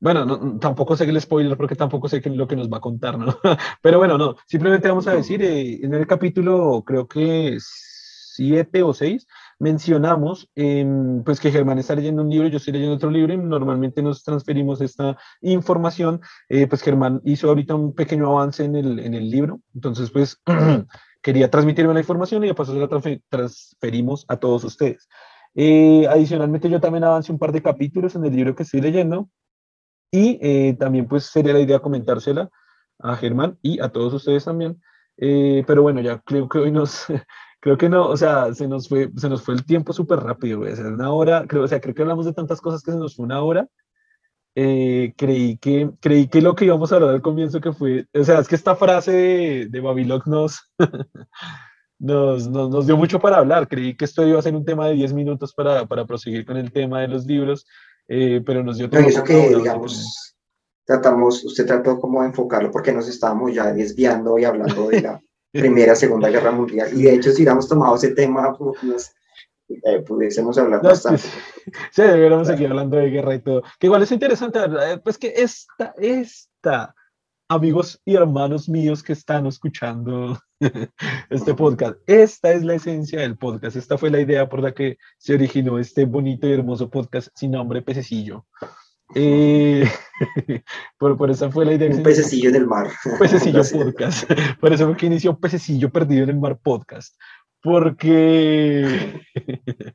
Bueno, tampoco sé el spoiler porque tampoco sé lo que nos va a contar, ¿no? (laughs) Pero bueno, no, simplemente vamos a decir, eh, en el capítulo creo que siete o seis, mencionamos pues que Germán está leyendo un libro, yo estoy leyendo otro libro y normalmente nos transferimos esta información, eh, pues Germán hizo ahorita un pequeño avance en el, en el libro, entonces pues (clears throat) quería transmitirme la información y de paso se la transferimos a todos ustedes. Eh, adicionalmente yo también avancé un par de capítulos en el libro que estoy leyendo, y eh, también pues sería la idea comentársela a Germán y a todos ustedes también. Eh, pero bueno, ya creo que hoy nos, (laughs) creo que no, o sea, se nos fue, se nos fue el tiempo súper rápido, güey. O sea, una hora, creo, o sea, creo que hablamos de tantas cosas que se nos fue una hora. Eh, creí, que, creí que lo que íbamos a hablar al comienzo que fue, o sea, es que esta frase de, de Babiloc nos, (laughs) nos, nos, nos, dio mucho para hablar. Creí que esto iba a ser un tema de 10 minutos para, para proseguir con el tema de los libros eh, pero nos dio... eso que, digamos, tratamos, usted trató como de enfocarlo porque nos estábamos ya desviando y hablando de la (laughs) Primera, Segunda Guerra Mundial. Y de hecho, si hubiéramos tomado ese tema, pues, eh, pudiésemos hablar bastante. (laughs) Sí, deberíamos seguir hablando de guerra y todo. Que igual es interesante, ¿verdad? Pues que esta, esta, amigos y hermanos míos que están escuchando (laughs) este podcast. Esta es la esencia del podcast. Esta fue la idea por la que se originó este bonito y hermoso podcast sin nombre Pececillo. Eh, (laughs) por, por esa fue la idea. Un pececillo en el mar. Pececillo podcast. Por eso fue que inició Pececillo Perdido en el Mar podcast. Porque (laughs)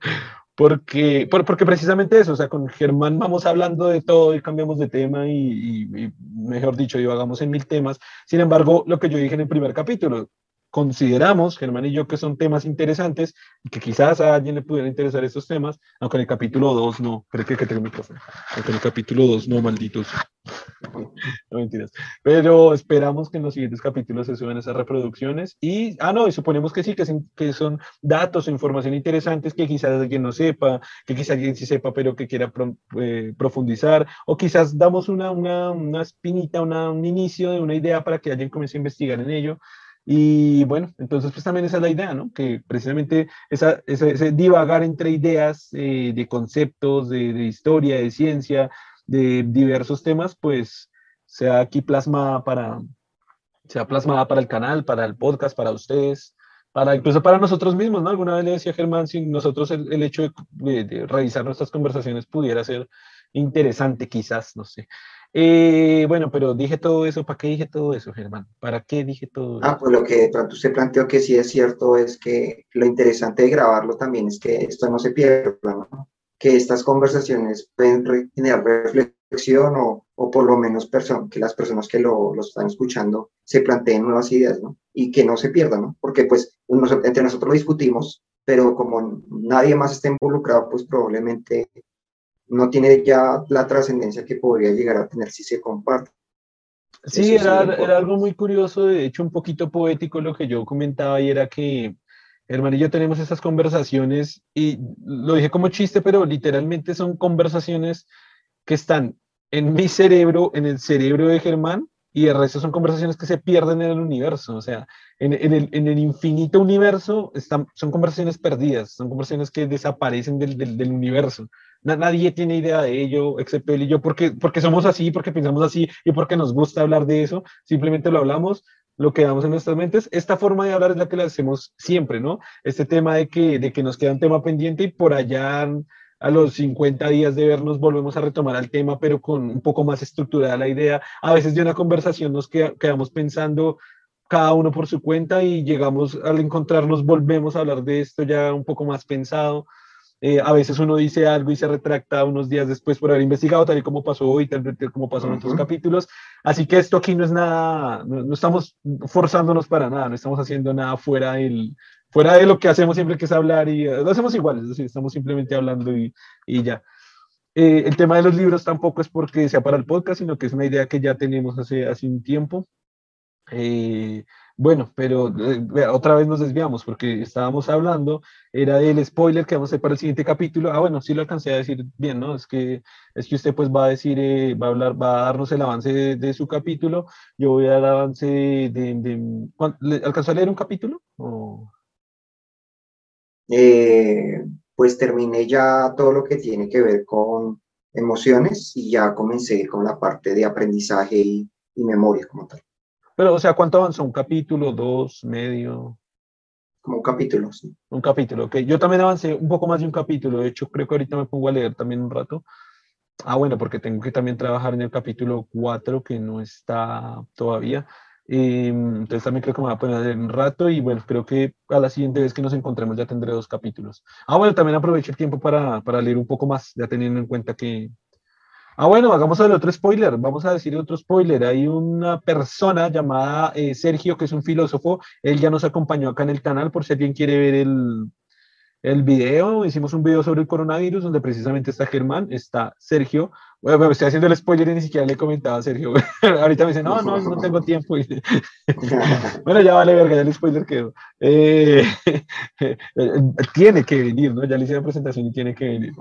porque, porque precisamente eso, o sea, con Germán vamos hablando de todo y cambiamos de tema y, y, mejor dicho, divagamos en mil temas. Sin embargo, lo que yo dije en el primer capítulo, consideramos, Germán y yo, que son temas interesantes y que quizás a alguien le pudieran interesar estos temas, aunque en el capítulo 2 no, creo que, tengo micrófono, aunque en el capítulo 2 no, malditos. (laughs) no mentiras. Pero esperamos que en los siguientes capítulos se suban esas reproducciones y, ah, no, y suponemos que sí, que, que son datos o información interesantes que quizás alguien no sepa, que quizás alguien sí sepa, pero que quiera eh, profundizar, o quizás damos una, una, una espinita, una, un inicio de una idea para que alguien comience a investigar en ello. Y bueno, entonces pues también esa es la idea, ¿no? Que precisamente esa, ese, divagar entre ideas eh, de conceptos, de, de, historia, de ciencia, de diversos temas, pues sea aquí plasmada para, sea plasmada para el canal, para el podcast, para ustedes, para incluso para nosotros mismos, ¿no? Alguna vez le decía Germán, si nosotros el, hecho de, de, revisar nuestras conversaciones pudiera ser interesante quizás, no sé. Eh, bueno, pero dije todo eso, ¿para qué dije todo eso, Germán? ¿Para qué dije todo eso? Ah, pues lo que de pronto usted planteó que sí es cierto es que lo interesante de grabarlo también es que esto no se pierda, ¿no? Que estas conversaciones pueden generar reflexión o, o por lo menos que las personas que lo, lo, están escuchando se planteen nuevas ideas, ¿no? Y que no se pierdan, ¿no? Porque pues entre nosotros lo discutimos, pero como nadie más está involucrado, pues probablemente no tiene ya la trascendencia que podría llegar a tener si se comparte. Sí, era, era, algo muy curioso, de hecho un poquito poético lo que yo comentaba y era que hermano y yo tenemos esas conversaciones y lo dije como chiste, pero literalmente son conversaciones que están en mi cerebro, en el cerebro de Germán y el resto son conversaciones que se pierden en el universo, o sea, en, en, el, en el, infinito universo están, son conversaciones perdidas, son conversaciones que desaparecen del, del, del universo nadie tiene idea de ello, excepto él y yo, porque, porque somos así, porque pensamos así y porque nos gusta hablar de eso, simplemente lo hablamos, lo quedamos en nuestras mentes. Esta forma de hablar es la que la hacemos siempre, ¿no? Este tema de que, de que nos queda un tema pendiente y por allá a los 50 días de vernos volvemos a retomar el tema, pero con un poco más estructurada la idea. A veces de una conversación nos quedamos pensando cada uno por su cuenta y llegamos al encontrarnos, volvemos a hablar de esto ya un poco más pensado. Eh, a veces uno dice algo y se retracta unos días después por haber investigado, tal y como pasó hoy, tal y como pasó en otros capítulos. Así que esto aquí no es nada, no, estamos forzándonos para nada, no estamos haciendo nada fuera, del, fuera de lo que hacemos siempre que es hablar y lo hacemos igual, es decir, estamos simplemente hablando y, y ya. Eh, el tema de los libros tampoco es porque sea para el podcast, sino que es una idea que ya tenemos hace, hace un tiempo. Eh, bueno, pero eh, otra vez nos desviamos porque estábamos hablando, era del spoiler que vamos a hacer para el siguiente capítulo. Ah, bueno, sí lo alcancé a decir bien, ¿no? Es que, es que usted pues va a decir, eh, va a hablar, va a darnos el avance de, su capítulo. Yo voy a dar avance de... de, ¿Alcanzó a leer un capítulo? Eh, pues terminé ya todo lo que tiene que ver con emociones y ya comencé con la parte de aprendizaje y memoria como tal. Pero, o sea, ¿cuánto avanzó? ¿Un capítulo, dos, medio? Como un capítulo, sí. Un capítulo, ok. Yo también avancé un poco más de un capítulo. De hecho, creo que ahorita me pongo a leer también un rato. Ah, bueno, porque tengo que también trabajar en el capítulo 4, que no está todavía. Em, entonces también creo que me voy a poner a leer un rato y bueno, creo que a la siguiente vez que nos encontremos ya tendré dos capítulos. Ah, bueno, también aprovecho el tiempo para, para leer un poco más, ya teniendo en cuenta que, Ah, bueno, hagamos el otro spoiler. Vamos a decir otro spoiler. Hay una persona llamada eh, Sergio, que es un filósofo. Él ya nos acompañó acá en el canal por si alguien quiere ver el, el video. Hicimos un video sobre el coronavirus donde precisamente está Germán, está Sergio, bueno, estoy haciendo el spoiler y ni siquiera le comentaba a Sergio. (laughs) Ahorita me dice, no, no, no tengo tiempo. (laughs) bueno, ya vale verga, ya el spoiler quedó. Eh, (laughs) tiene que venir, ¿no? Ya le hice la presentación y tiene que venir.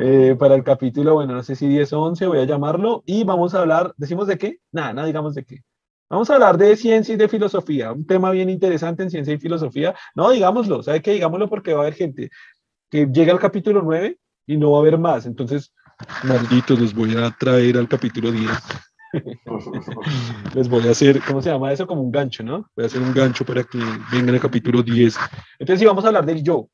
Eh, para el capítulo, bueno, no sé si 10 o 11, voy a llamarlo y vamos a hablar, ¿decimos de qué? Nada, nada, digamos de qué. Vamos a hablar de ciencia y de filosofía, un tema bien interesante en ciencia y filosofía. No, digámoslo, ¿sabe qué? Digámoslo porque va a haber gente que llega al capítulo 9 y no va a haber más. Entonces, Malditos, los voy a traer al capítulo 10. (laughs) Les voy a hacer, ¿cómo se llama eso? Como un gancho, ¿no? Voy a hacer un gancho para que vengan al capítulo 10. Entonces, si vamos a hablar del yo.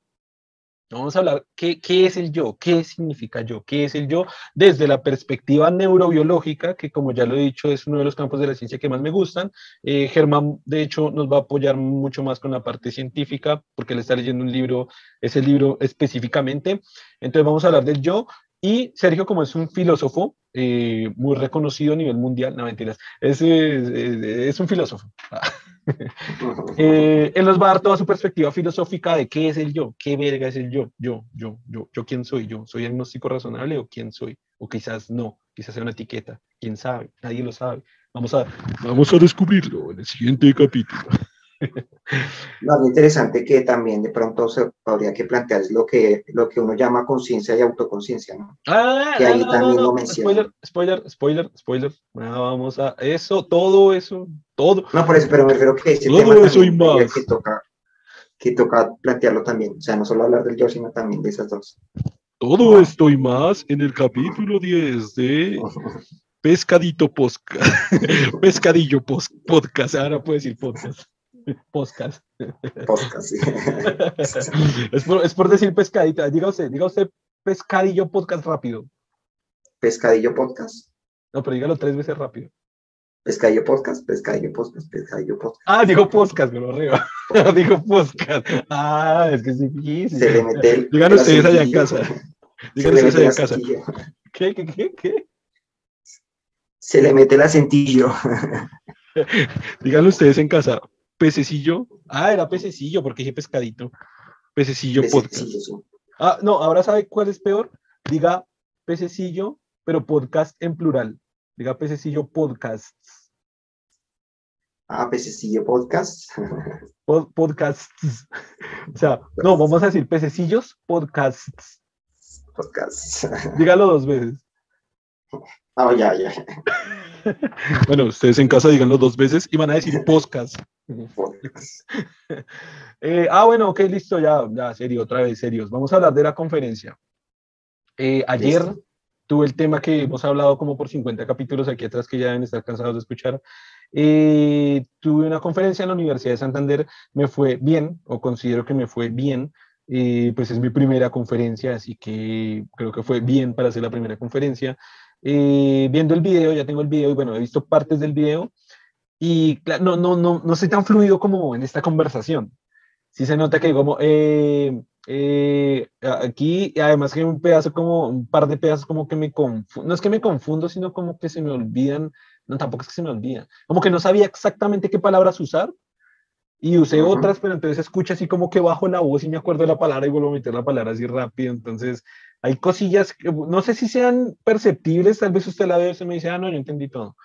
Vamos a hablar qué, qué es el yo, qué significa yo, qué es el yo desde la perspectiva neurobiológica, que como ya lo he dicho es uno de los campos de la ciencia que más me gustan. Eh, Germán, de hecho, nos va a apoyar mucho más con la parte científica, porque él está leyendo un libro, ese libro específicamente. Entonces vamos a hablar del yo y Sergio, como es un filósofo eh, muy reconocido a nivel mundial, no mentiras, es, es, un filósofo. (laughs) eh, él nos va a dar toda su perspectiva filosófica de qué es el yo, qué verga es el yo, yo, yo, yo, yo quién soy, yo, soy agnóstico razonable o quién soy, o quizás no, quizás sea una etiqueta, quién sabe, nadie lo sabe. Vamos a, vamos a descubrirlo en el siguiente capítulo. Lo interesante que también de pronto se podría que plantear es lo que, lo que uno llama conciencia y autoconciencia, ¿no? Ah, que ahí también lo menciona. Spoiler, spoiler, spoiler, spoiler. vamos a eso, todo eso, todo. No, por eso, pero me refiero que ese todo tema eso y más. Que toca, que toca plantearlo también. O sea, no solo hablar del yo, sino también de esas dos. Todo esto y más en el capítulo 10 de (laughs) Pescadito Podcast. (laughs) Pescadillo Podcast. Ahora puedo decir podcast. (laughs) Podcast. Podcast, sí. (laughs) es, por, es, por, decir pescadita. Diga usted, diga usted pescadillo podcast rápido. Pescadillo podcast. No, pero dígalo tres veces rápido. Pescadillo Podcast, Pescadillo Podcast, Pescadillo Podcast. Ah, dijo podcast, pero arriba. (laughs) dijo podcast. Ah, es que es difícil. Se le mete el. Digan ustedes allá en casa. Digan ustedes allá en casa. ¿Qué, qué, qué, qué? Se le mete el acentillo. Díganlo ustedes en casa. Pececillo. Ah, era pececillo porque dije pescadito. Pececillo, podcast. Ah, no, ahora sabe cuál es peor. Diga pececillo, pero podcast en plural. Diga pececillo podcasts. Ah, pececillo podcast. podcasts. O sea, no, vamos a decir pececillos podcasts. Podcasts. Dígalo dos veces. Ah, ya, ya. (laughs) bueno, ustedes en casa díganlo dos veces y van a decir podcast. (laughs) Eh, ah, bueno, ok, listo, ya, ya, serio, otra vez, serios. Vamos a hablar de la conferencia. Eh, ayer tuve el tema que hemos hablado como por 50 capítulos aquí atrás que ya deben estar cansados de escuchar. Eh, tuve una conferencia en la Universidad de Santander, me fue bien, o considero que me fue bien. pues es mi primera conferencia, así que creo que fue bien para hacer la primera conferencia. Viendo el video, ya tengo el video y bueno, he visto partes del video y no, no, no, no soy tan fluido como en esta conversación. Sí se nota que como eh, eh, aquí, además que un pedazo como, un par de pedazos como que me confundo, no es que me confundo, sino como que se me olvidan, no, tampoco es que se me olvida, como que no sabía exactamente qué palabras usar y usé otras, pero entonces escucha así como que bajo la voz y me acuerdo de la palabra y vuelvo a meter la palabra así rápido, entonces hay cosillas que no sé si sean perceptibles, tal vez usted la ve y se me dice, ah, no, yo entendí todo,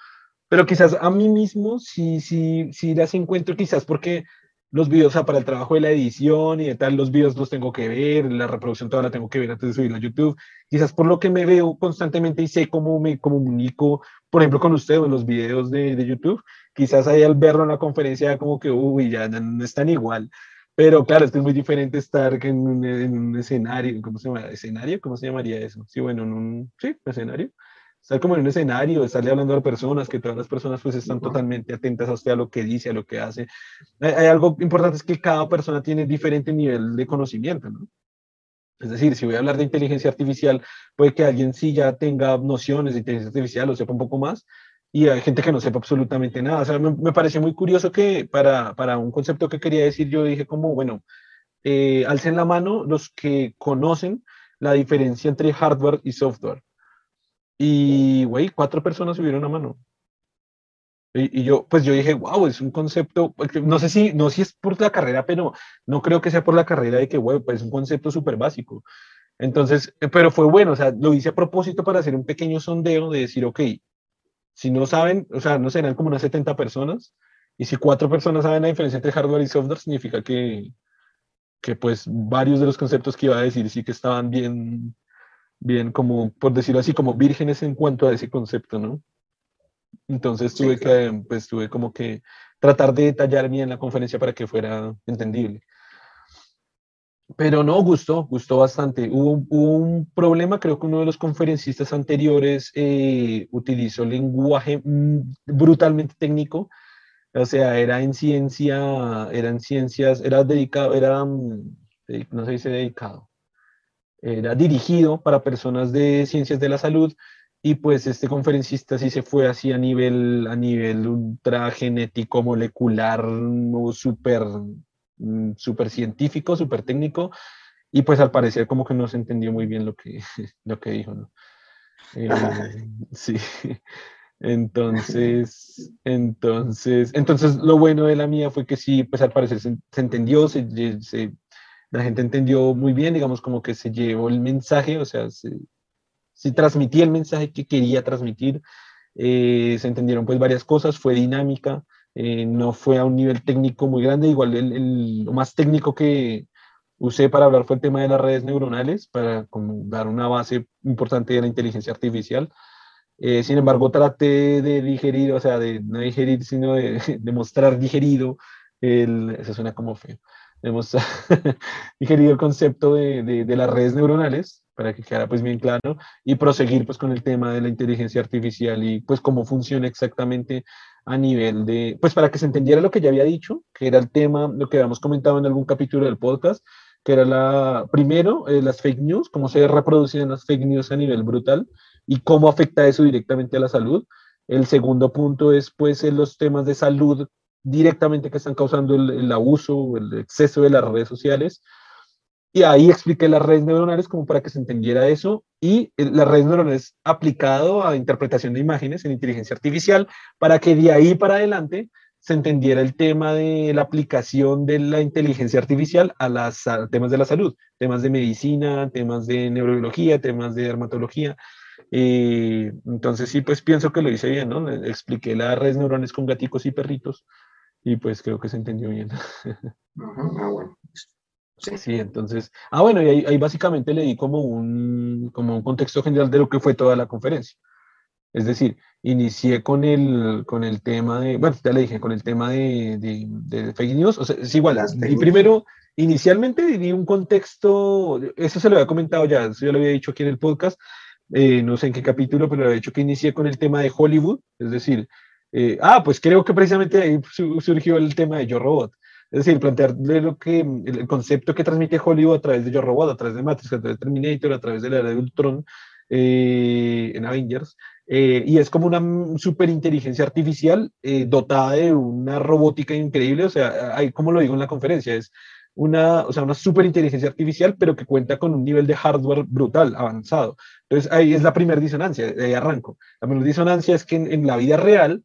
pero quizás a mí mismo sí, sí, sí las encuentro, quizás porque los videos, o sea, para el trabajo de la edición y de tal, los videos los tengo que ver, la reproducción toda la tengo que ver antes de subirlo a YouTube. Quizás por lo que me veo constantemente y sé cómo me comunico, por ejemplo, con usted en los videos de, de, YouTube, quizás ahí al verlo en la conferencia como que, uy, ya no, están igual. Pero claro, es que es muy diferente estar en un, en un escenario, ¿cómo se llama? ¿Escenario? ¿Cómo se llamaría eso? Sí, bueno, en un, sí, escenario estar como en un escenario, estarle hablando a personas, que todas las personas pues están totalmente atentas a usted, a lo que dice, a lo que hace. Hay, algo importante, es que cada persona tiene diferente nivel de conocimiento, ¿no? Es decir, si voy a hablar de inteligencia artificial, puede que alguien sí ya tenga nociones de inteligencia artificial o sepa un poco más, y hay gente que no sepa absolutamente nada. O sea, me, me pareció muy curioso que para, para, un concepto que quería decir, yo dije como, bueno, eh, alcen la mano los que conocen la diferencia entre hardware y software. Y, güey, cuatro personas subieron a mano. Y, yo, pues yo dije, wow, es un concepto, no sé si, no si es por la carrera, pero no creo que sea por la carrera de que, güey, pues es un concepto súper básico. Entonces, eh, pero fue bueno, o sea, lo hice a propósito para hacer un pequeño sondeo de decir, ok, si no saben, o sea, no serán como unas 70 personas, y si cuatro personas saben la diferencia entre hardware y software, significa que, que pues varios de los conceptos que iba a decir sí que estaban bien, bien, como por decirlo así, como vírgenes en cuanto a ese concepto, ¿no? Entonces tuve que, pues tuve como que tratar de detallar bien la conferencia para que fuera entendible. Pero no, gustó, gustó bastante. Hubo, un problema, creo que uno de los conferencistas anteriores eh, utilizó lenguaje mm, brutalmente técnico, o sea, era en ciencia, era en ciencias, era dedicado, era, mm, no se dice dedicado, era dirigido para personas de ciencias de la salud y pues este conferencista sí se fue así a nivel, a nivel ultra genético, molecular, súper mm, super científico, súper técnico y pues al parecer como que no se entendió muy bien lo que, (laughs) lo que dijo, ¿no? Eh, (laughs) sí. Entonces, entonces, entonces lo bueno de la mía fue que sí, pues al parecer se, entendió, se, se, la gente entendió muy bien, digamos, como que se llevó el mensaje, o sea, se, se transmitía el mensaje que quería transmitir, eh, se entendieron pues varias cosas, fue dinámica, eh, no fue a un nivel técnico muy grande, igual el, lo más técnico que usé para hablar fue el tema de las redes neuronales, para dar una base importante de la inteligencia artificial. Eh, sin embargo, traté de digerir, o sea, de no digerir, sino de, (laughs) de mostrar digerido, el, eso suena como feo, hemos (laughs) digerido el concepto de, de, las redes neuronales para que quedara pues bien claro y proseguir pues con el tema de la inteligencia artificial y pues cómo funciona exactamente a nivel de, pues para que se entendiera lo que ya había dicho, que era el tema, lo que habíamos comentado en algún capítulo del podcast, que era la, primero, eh, las fake news, cómo se reproducían las fake news a nivel brutal, y cómo afecta eso directamente a la salud. El segundo punto es pues en los temas de salud directamente que están causando el, el abuso, el exceso de las redes sociales. Y ahí expliqué las redes neuronales como para que se entendiera eso y las redes neuronales aplicado a interpretación de imágenes en inteligencia artificial para que de ahí para adelante se entendiera el tema de la aplicación de la inteligencia artificial a los temas de la salud, temas de medicina, temas de neurobiología, temas de dermatología. Eh, entonces sí, pues pienso que lo hice bien, ¿no? Expliqué las redes neuronales con gaticos y perritos y pues creo que se entendió bien. (laughs) Ah, bueno. Sí. entonces, ah, bueno, y ahí, básicamente le di como un, como un contexto general de lo que fue toda la conferencia. Es decir, inicié con el, con el tema de, bueno, ya le dije, con el tema de, de, fake news, o sea, es igual, y primero, inicialmente di un contexto, eso se lo había comentado ya, eso ya lo había dicho aquí en el podcast, eh, no sé en qué capítulo, pero había dicho que inicié con el tema de Hollywood, es decir, eh, ah, pues creo que precisamente ahí surgió el tema de Yo Robot. Es decir, plantearle lo que, el concepto que transmite Hollywood a través de Yo Robot, a través de Matrix, a través de Terminator, a través de la era de Ultron, eh, en Avengers, eh, y es como una superinteligencia artificial dotada de una robótica increíble, o sea, hay, como lo digo en la conferencia, es una, o sea, una superinteligencia artificial, pero que cuenta con un nivel de hardware brutal, avanzado. Entonces, ahí es la primera disonancia, de ahí arranco. La primera disonancia es que en, la vida real,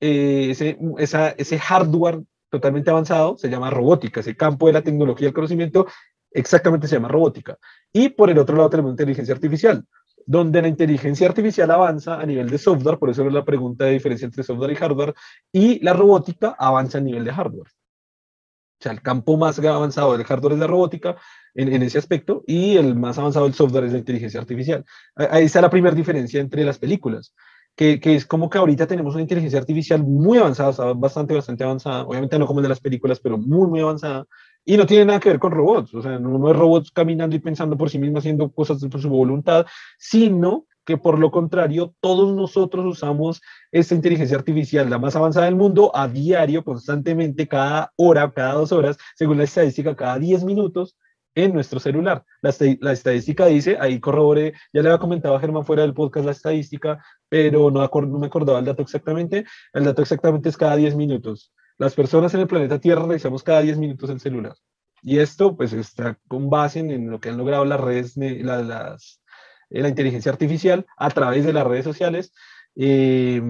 ese, esa, ese hardware totalmente avanzado, se llama robótica, ese campo de la tecnología y el conocimiento exactamente se llama robótica. Y por el otro lado tenemos inteligencia artificial, donde la inteligencia artificial avanza a nivel de software, por eso es la pregunta de diferencia entre software y hardware, y la robótica avanza a nivel de hardware. O sea, el campo más avanzado del hardware es la robótica en, en ese aspecto y el más avanzado del software es la inteligencia artificial. Ahí está la primera diferencia entre las películas que, es como que ahorita tenemos una inteligencia artificial muy avanzada, bastante, bastante avanzada, obviamente no como el de las películas, pero muy, muy avanzada, y no tiene nada que ver con robots, o sea, no, es robots caminando y pensando por sí mismos, haciendo cosas por su voluntad, sino que por lo contrario, todos nosotros usamos esta inteligencia artificial, la más avanzada del mundo, a diario, constantemente, cada hora, cada dos horas, según la estadística, cada diez minutos, en nuestro celular. La, estadística dice, ahí corroboré, ya le había comentado a Germán fuera del podcast la estadística, pero no, me acordaba el dato exactamente. El dato exactamente es cada 10 minutos. Las personas en el planeta Tierra realizamos cada 10 minutos el celular. Y esto pues está con base en, lo que han logrado las redes, la, las, la inteligencia artificial a través de las redes sociales eh,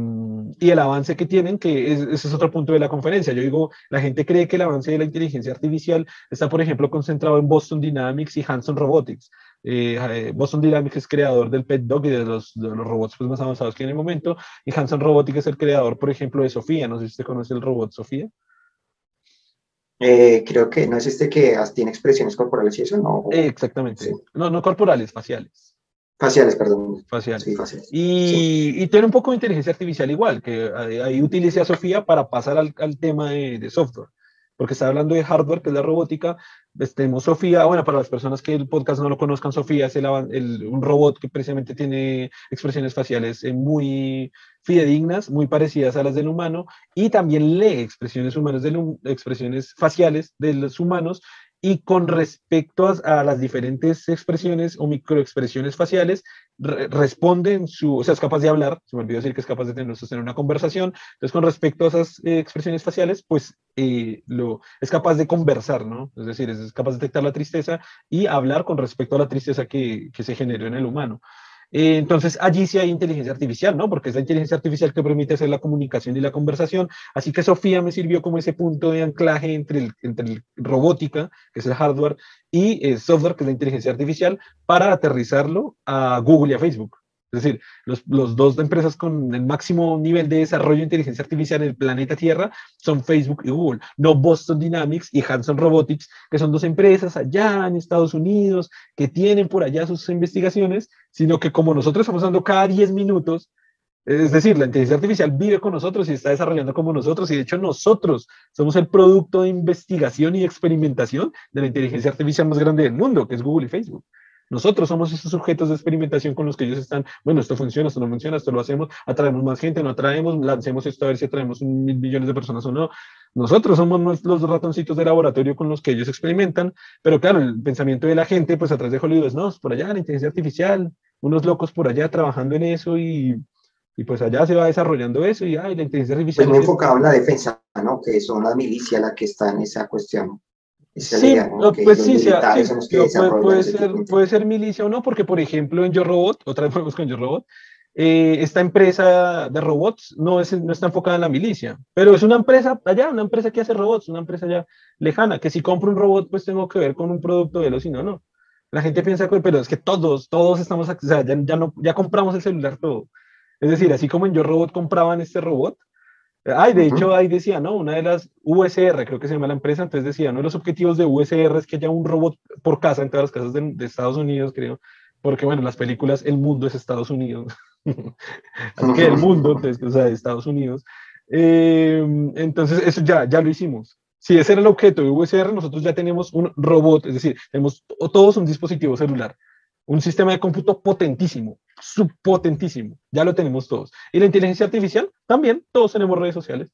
y el avance que tienen, que ese es otro punto de la conferencia. Yo digo, la gente cree que el avance de la inteligencia artificial está, por ejemplo, concentrado en Boston Dynamics y Hanson Robotics. Eh, eh, Boston Dynamics es creador del Pet Dog y de los, de los robots pues, más avanzados que en el momento, y Hanson Robotics es el creador, por ejemplo, de Sofía. No sé si usted conoce el robot Sofía. creo que no es este que tiene expresiones corporales y eso, ¿no? exactamente. No, no corporales, faciales. Faciales, perdón. Faciales. Sí, faciales. Y, y, tiene un poco de inteligencia artificial igual, que ahí utilice a Sofía para pasar al, al tema de, de, software. Porque está hablando de hardware, que es la robótica. Tenemos Sofía, bueno, para las personas que el podcast no lo conozcan, Sofía es el, el, un robot que precisamente tiene expresiones faciales eh, muy fidedignas, muy parecidas a las del humano, y también lee expresiones humanas, expresiones faciales de los humanos y con respecto a, las diferentes expresiones o microexpresiones faciales, responde en su, o sea, es capaz de hablar, se me olvidó decir que es capaz de tener, una conversación, entonces con respecto a esas eh, expresiones faciales, pues eh, lo, es capaz de conversar, ¿no? Es decir, es, capaz de detectar la tristeza y hablar con respecto a la tristeza que, que se generó en el humano. Eh, entonces, allí sí hay inteligencia artificial, ¿no? Porque es la inteligencia artificial que permite hacer la comunicación y la conversación. Así que Sofía me sirvió como ese punto de anclaje entre el, entre el robótica, que es el hardware, y el software, que es la inteligencia artificial, para aterrizarlo a Google y a Facebook. Es decir, los, los, dos empresas con el máximo nivel de desarrollo de inteligencia artificial en el planeta Tierra son Facebook y Google, no Boston Dynamics y Hanson Robotics, que son dos empresas allá en Estados Unidos que tienen por allá sus investigaciones, sino que como nosotros estamos dando cada 10 minutos, es decir, la inteligencia artificial vive con nosotros y está desarrollando como nosotros, y de hecho nosotros somos el producto de investigación y experimentación de la inteligencia artificial más grande del mundo, que es Google y Facebook. Nosotros somos esos sujetos de experimentación con los que ellos están, bueno, esto funciona, esto no funciona, esto lo hacemos, atraemos más gente, no atraemos, lancemos esto a ver si atraemos mil millones de personas o no. Nosotros somos los ratoncitos de laboratorio con los que ellos experimentan, pero claro, el pensamiento de la gente, pues a través de Hollywood es, no, por allá la inteligencia artificial, unos locos por allá trabajando en eso y, y pues allá se va desarrollando eso y ay, la inteligencia artificial. Pues muy enfocado en la defensa, ¿no? Que son las milicias las que están en esa cuestión. Sí, pues sí, sí, puede, ser, puede ser milicia o no, porque por ejemplo en Yo Robot, (laughs) otra vez con Yo Robot, eh, esta empresa de robots no, es, no está enfocada en la milicia, pero es una empresa allá, una empresa que hace robots, una empresa ya lejana, que si compro un robot, pues tengo que ver con un producto de él o si no, no. La gente piensa, pero es que todos, todos estamos, o sea, ya, ya, no, ya compramos el celular todo. Es decir, así como en Yo Robot compraban este robot, Ay, de hecho, ahí decía, ¿no? Una de las USR, creo que se llama la empresa, entonces decía, uno de los objetivos de USR es que haya un robot por casa en todas las casas de, de Estados Unidos, creo, porque, bueno, las películas, el mundo es Estados Unidos. (laughs) Así que el mundo, entonces, o sea, de Estados Unidos. Eh, entonces, eso ya, ya lo hicimos. Si ese era el objeto de VSR, nosotros ya tenemos un robot, es decir, tenemos todos un dispositivo celular, un sistema de cómputo potentísimo, subpotentísimo, ya lo tenemos todos. Y la inteligencia artificial, también, todos tenemos redes sociales.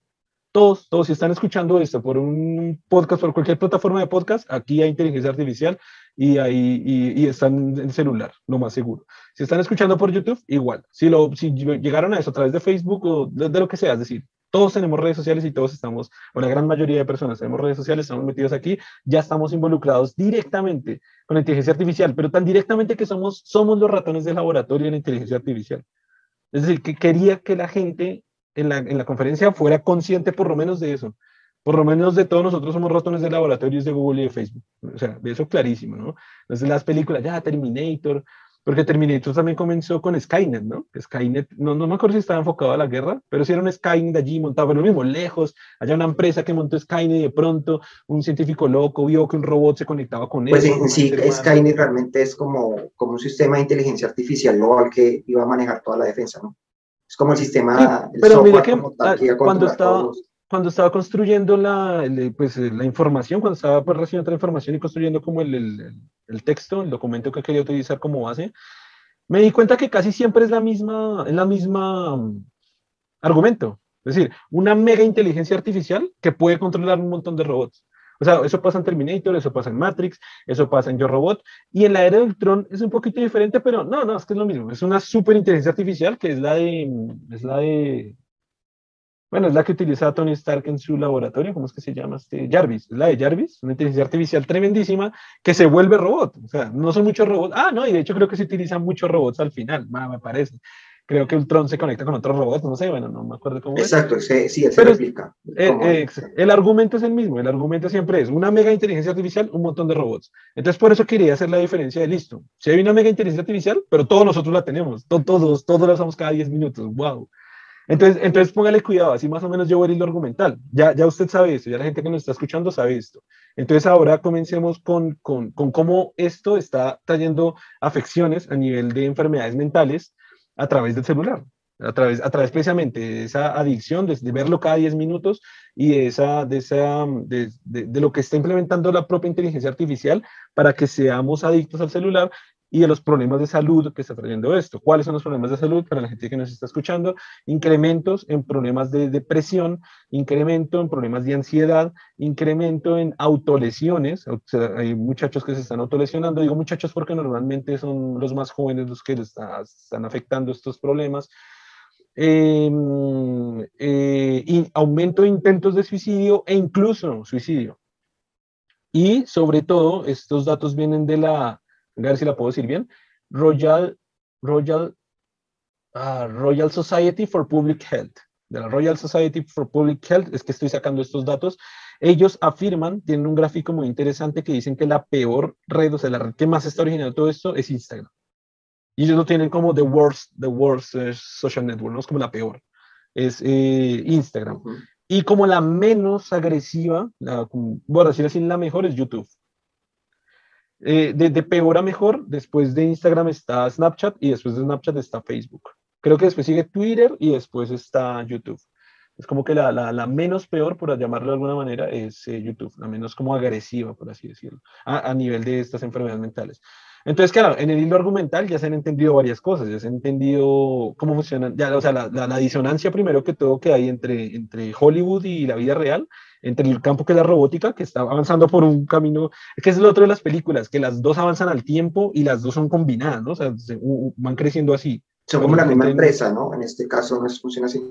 Todos, todos, si están escuchando esto por un podcast, por cualquier plataforma de podcast, aquí hay inteligencia artificial y, ahí, y, están en celular, lo más seguro. Si están escuchando por YouTube, igual. Si, lo, si llegaron a eso a través de Facebook o de, lo que sea, es decir, todos tenemos redes sociales y todos estamos, o la gran mayoría de personas tenemos redes sociales, estamos metidos aquí, ya estamos involucrados directamente con la inteligencia artificial, pero tan directamente que somos, somos los ratones de laboratorio de la inteligencia artificial. Es decir, que quería que la gente en la, en la conferencia fuera consciente por lo menos de eso por lo menos de todos nosotros somos ratones de laboratorios de Google y de Facebook. O sea, de eso clarísimo, ¿no? Entonces las películas, ya Terminator, porque Terminator también comenzó con Skynet, ¿no? Skynet, no, no me acuerdo si estaba enfocado a la guerra, pero si era un Skynet allí montado, pero lo mismo, lejos, allá una empresa que montó Skynet y de pronto un científico loco vio que un robot se conectaba con él. Pues en sí, Skynet realmente es como, como un sistema de inteligencia artificial global que iba a manejar toda la defensa, ¿no? Es como el sistema, pero mira que, ah, cuando estaba cuando estaba construyendo la, pues, la información, cuando estaba pues, recibiendo la información y construyendo como el, el, el, texto, el documento que quería utilizar como base, me di cuenta que casi siempre es la misma, es la misma mm, argumento. Es decir, una mega inteligencia artificial que puede controlar un montón de robots. O sea, eso pasa en Terminator, eso pasa en Matrix, eso pasa en Yo Robot, y en la era del Tron es un poquito diferente, pero no, no, es que es lo mismo. Es una super inteligencia artificial que es la de, es la de bueno, es la que utiliza Tony Stark en su laboratorio, ¿cómo es que se llama? Este, Jarvis, es la de Jarvis, una inteligencia artificial tremendísima que se vuelve robot. O sea, no son muchos robots. Ah, no, y de hecho creo que se utilizan muchos robots al final, me parece. Creo que Ultron se conecta con otros robots, no sé, bueno, no me acuerdo cómo Exacto, sí, sí, se replica. Eh, el argumento es el mismo, el argumento siempre es una mega inteligencia artificial, un montón de robots. Entonces, por eso quería hacer la diferencia de listo. Si hay una mega inteligencia artificial, pero todos nosotros la tenemos, todos, todos la usamos cada 10 minutos, wow. Entonces, entonces póngale cuidado, así más o menos yo voy a ir lo argumental. Ya, ya usted sabe esto, ya la gente que nos está escuchando sabe esto. Entonces ahora comencemos con, con, con cómo esto está trayendo afecciones a nivel de enfermedades mentales a través del celular a través, a través precisamente de esa adicción, de, verlo cada 10 minutos y de, esa, de, esa, de, de, lo que está implementando la propia inteligencia artificial para que seamos adictos al celular y de los problemas de salud que está trayendo esto. ¿Cuáles son los problemas de salud para la gente que nos está escuchando? Incrementos en problemas de depresión, incremento en problemas de ansiedad, incremento en autolesiones. O sea, hay muchachos que se están autolesionando. Digo muchachos porque normalmente son los más jóvenes los que están afectando estos problemas. Em, eh, y aumento de intentos de suicidio e incluso suicidio. Y sobre todo, estos datos vienen de la a ver si la puedo decir bien, Royal, Royal, uh, Royal Society for Public Health. De la Royal Society for Public Health es que estoy sacando estos datos. Ellos afirman, tienen un gráfico muy interesante que dicen que la peor red, o sea, la red que más está originando todo esto es Instagram. Y ellos lo tienen como the worst, the worst uh, social network, no es como la peor. Es eh, Instagram. Y como la menos agresiva, la, bueno, decir así, la mejor es YouTube. Eh, de, peor a mejor, después de Instagram está Snapchat y después de Snapchat está Facebook. Creo que después sigue Twitter y después está YouTube. Es como que la, la, menos peor, por llamarlo de alguna manera, es eh, YouTube, la menos como agresiva, por así decirlo, a, a, nivel de estas enfermedades mentales. Entonces, claro, en el hilo argumental ya se han entendido varias cosas, ya se han entendido cómo funcionan, ya, o sea, la, la, disonancia primero que todo que hay entre, entre Hollywood y la vida real, entre el campo que es la robótica, que está avanzando por un camino, que es el otro de las películas, que las dos avanzan al tiempo y las dos son combinadas, ¿no? O sea, van creciendo así. Son como la misma empresa, ¿no? En este caso no funciona así.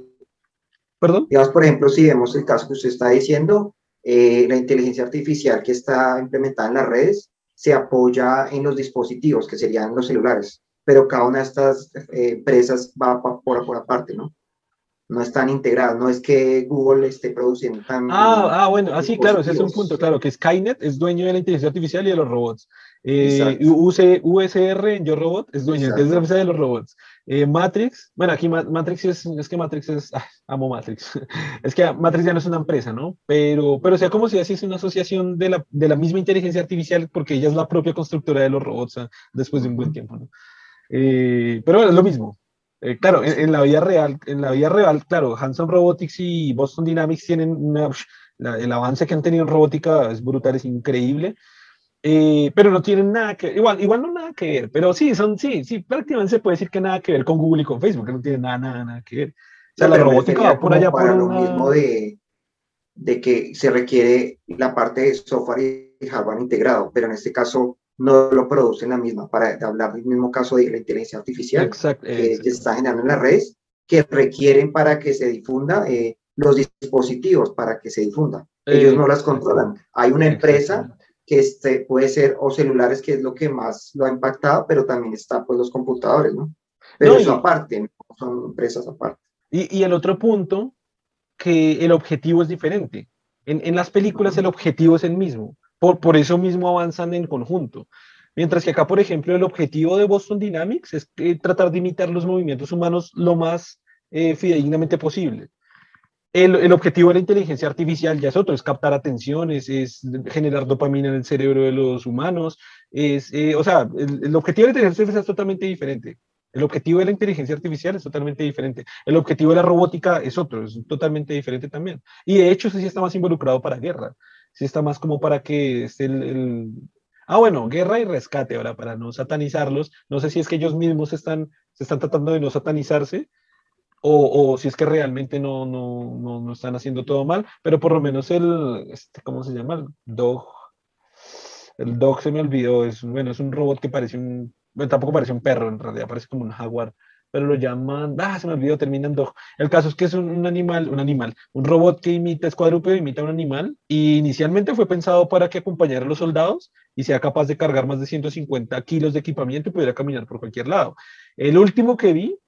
¿Perdón? Digamos, por ejemplo, si vemos el caso que usted está diciendo, eh, la inteligencia artificial que está implementada en las redes, se apoya en los dispositivos, que serían los celulares, pero cada una de estas eh, empresas va por, por aparte, ¿no? No están integradas, no es que Google esté produciendo tan... Ah, ah bueno, así, claro, ese es un punto, claro, que Skynet es dueño de la inteligencia artificial y de los robots. Eh, UC, USR en Yo Robot es dueño de los robots. Eh, Matrix, bueno, aquí Matrix es, es que Matrix es, ah, amo Matrix, (laughs) es que Matrix ya no es una empresa, ¿no? Pero, pero sea como si así es una asociación de la, de la misma inteligencia artificial, porque ella es la propia constructora de los robots ah, después de un buen tiempo, ¿no? Eh, pero es lo mismo. Eh, claro, en, la vida real, en la vida real, claro, Hanson Robotics y Boston Dynamics tienen una, el avance que han tenido en robótica es brutal, es increíble. Eh, pero no tienen nada que igual, igual no nada que ver, pero sí, son, sí, sí, prácticamente se puede decir que nada que ver con Google y con Facebook, que no tienen nada, nada, nada que ver. O sea, la robótica va por allá por lo mismo de, de que se requiere la parte de software y hardware integrado, pero en este caso no lo producen la misma, para hablar del mismo caso de la inteligencia artificial que, se está generando en las redes, que requieren para que se difunda eh, los dispositivos, para que se difunda. Ellos no las controlan. Hay una empresa que este puede ser, o celulares, que es lo que más lo ha impactado, pero también está pues los computadores, ¿no? Pero eso aparte, son empresas aparte. Y, y, el otro punto, que el objetivo es diferente. En, en las películas el objetivo es el mismo, por, eso mismo avanzan en conjunto. Mientras que acá, por ejemplo, el objetivo de Boston Dynamics es tratar de imitar los movimientos humanos lo más eh, fidedignamente posible. El, objetivo de la inteligencia artificial ya es otro, es captar atenciones, es, generar dopamina en el cerebro de los humanos, es, eh, o sea, el, objetivo de la inteligencia artificial es totalmente diferente. El objetivo de la inteligencia artificial es totalmente diferente. El objetivo de la robótica es otro, es totalmente diferente también. Y de hecho, sí está más involucrado para guerra. Sí está más como para que esté el, Ah, bueno, guerra y rescate ahora, para no satanizarlos. No sé si es que ellos mismos están, se están tratando de no satanizarse, o, si es que realmente no, no, no, no, están haciendo todo mal, pero por lo menos el, este, ¿cómo se llama? El dog, el dog se me olvidó, es, bueno, es un robot que parece un, bueno, tampoco parece un perro, en realidad parece como un jaguar, pero lo llaman, ah, se me olvidó, termina en dog. El caso es que es un, animal, un animal, un robot que imita, es cuadrúpedo, imita un animal, y inicialmente fue pensado para que acompañara a los soldados y sea capaz de cargar más de 150 kilos de equipamiento y pudiera caminar por cualquier lado. El último que vi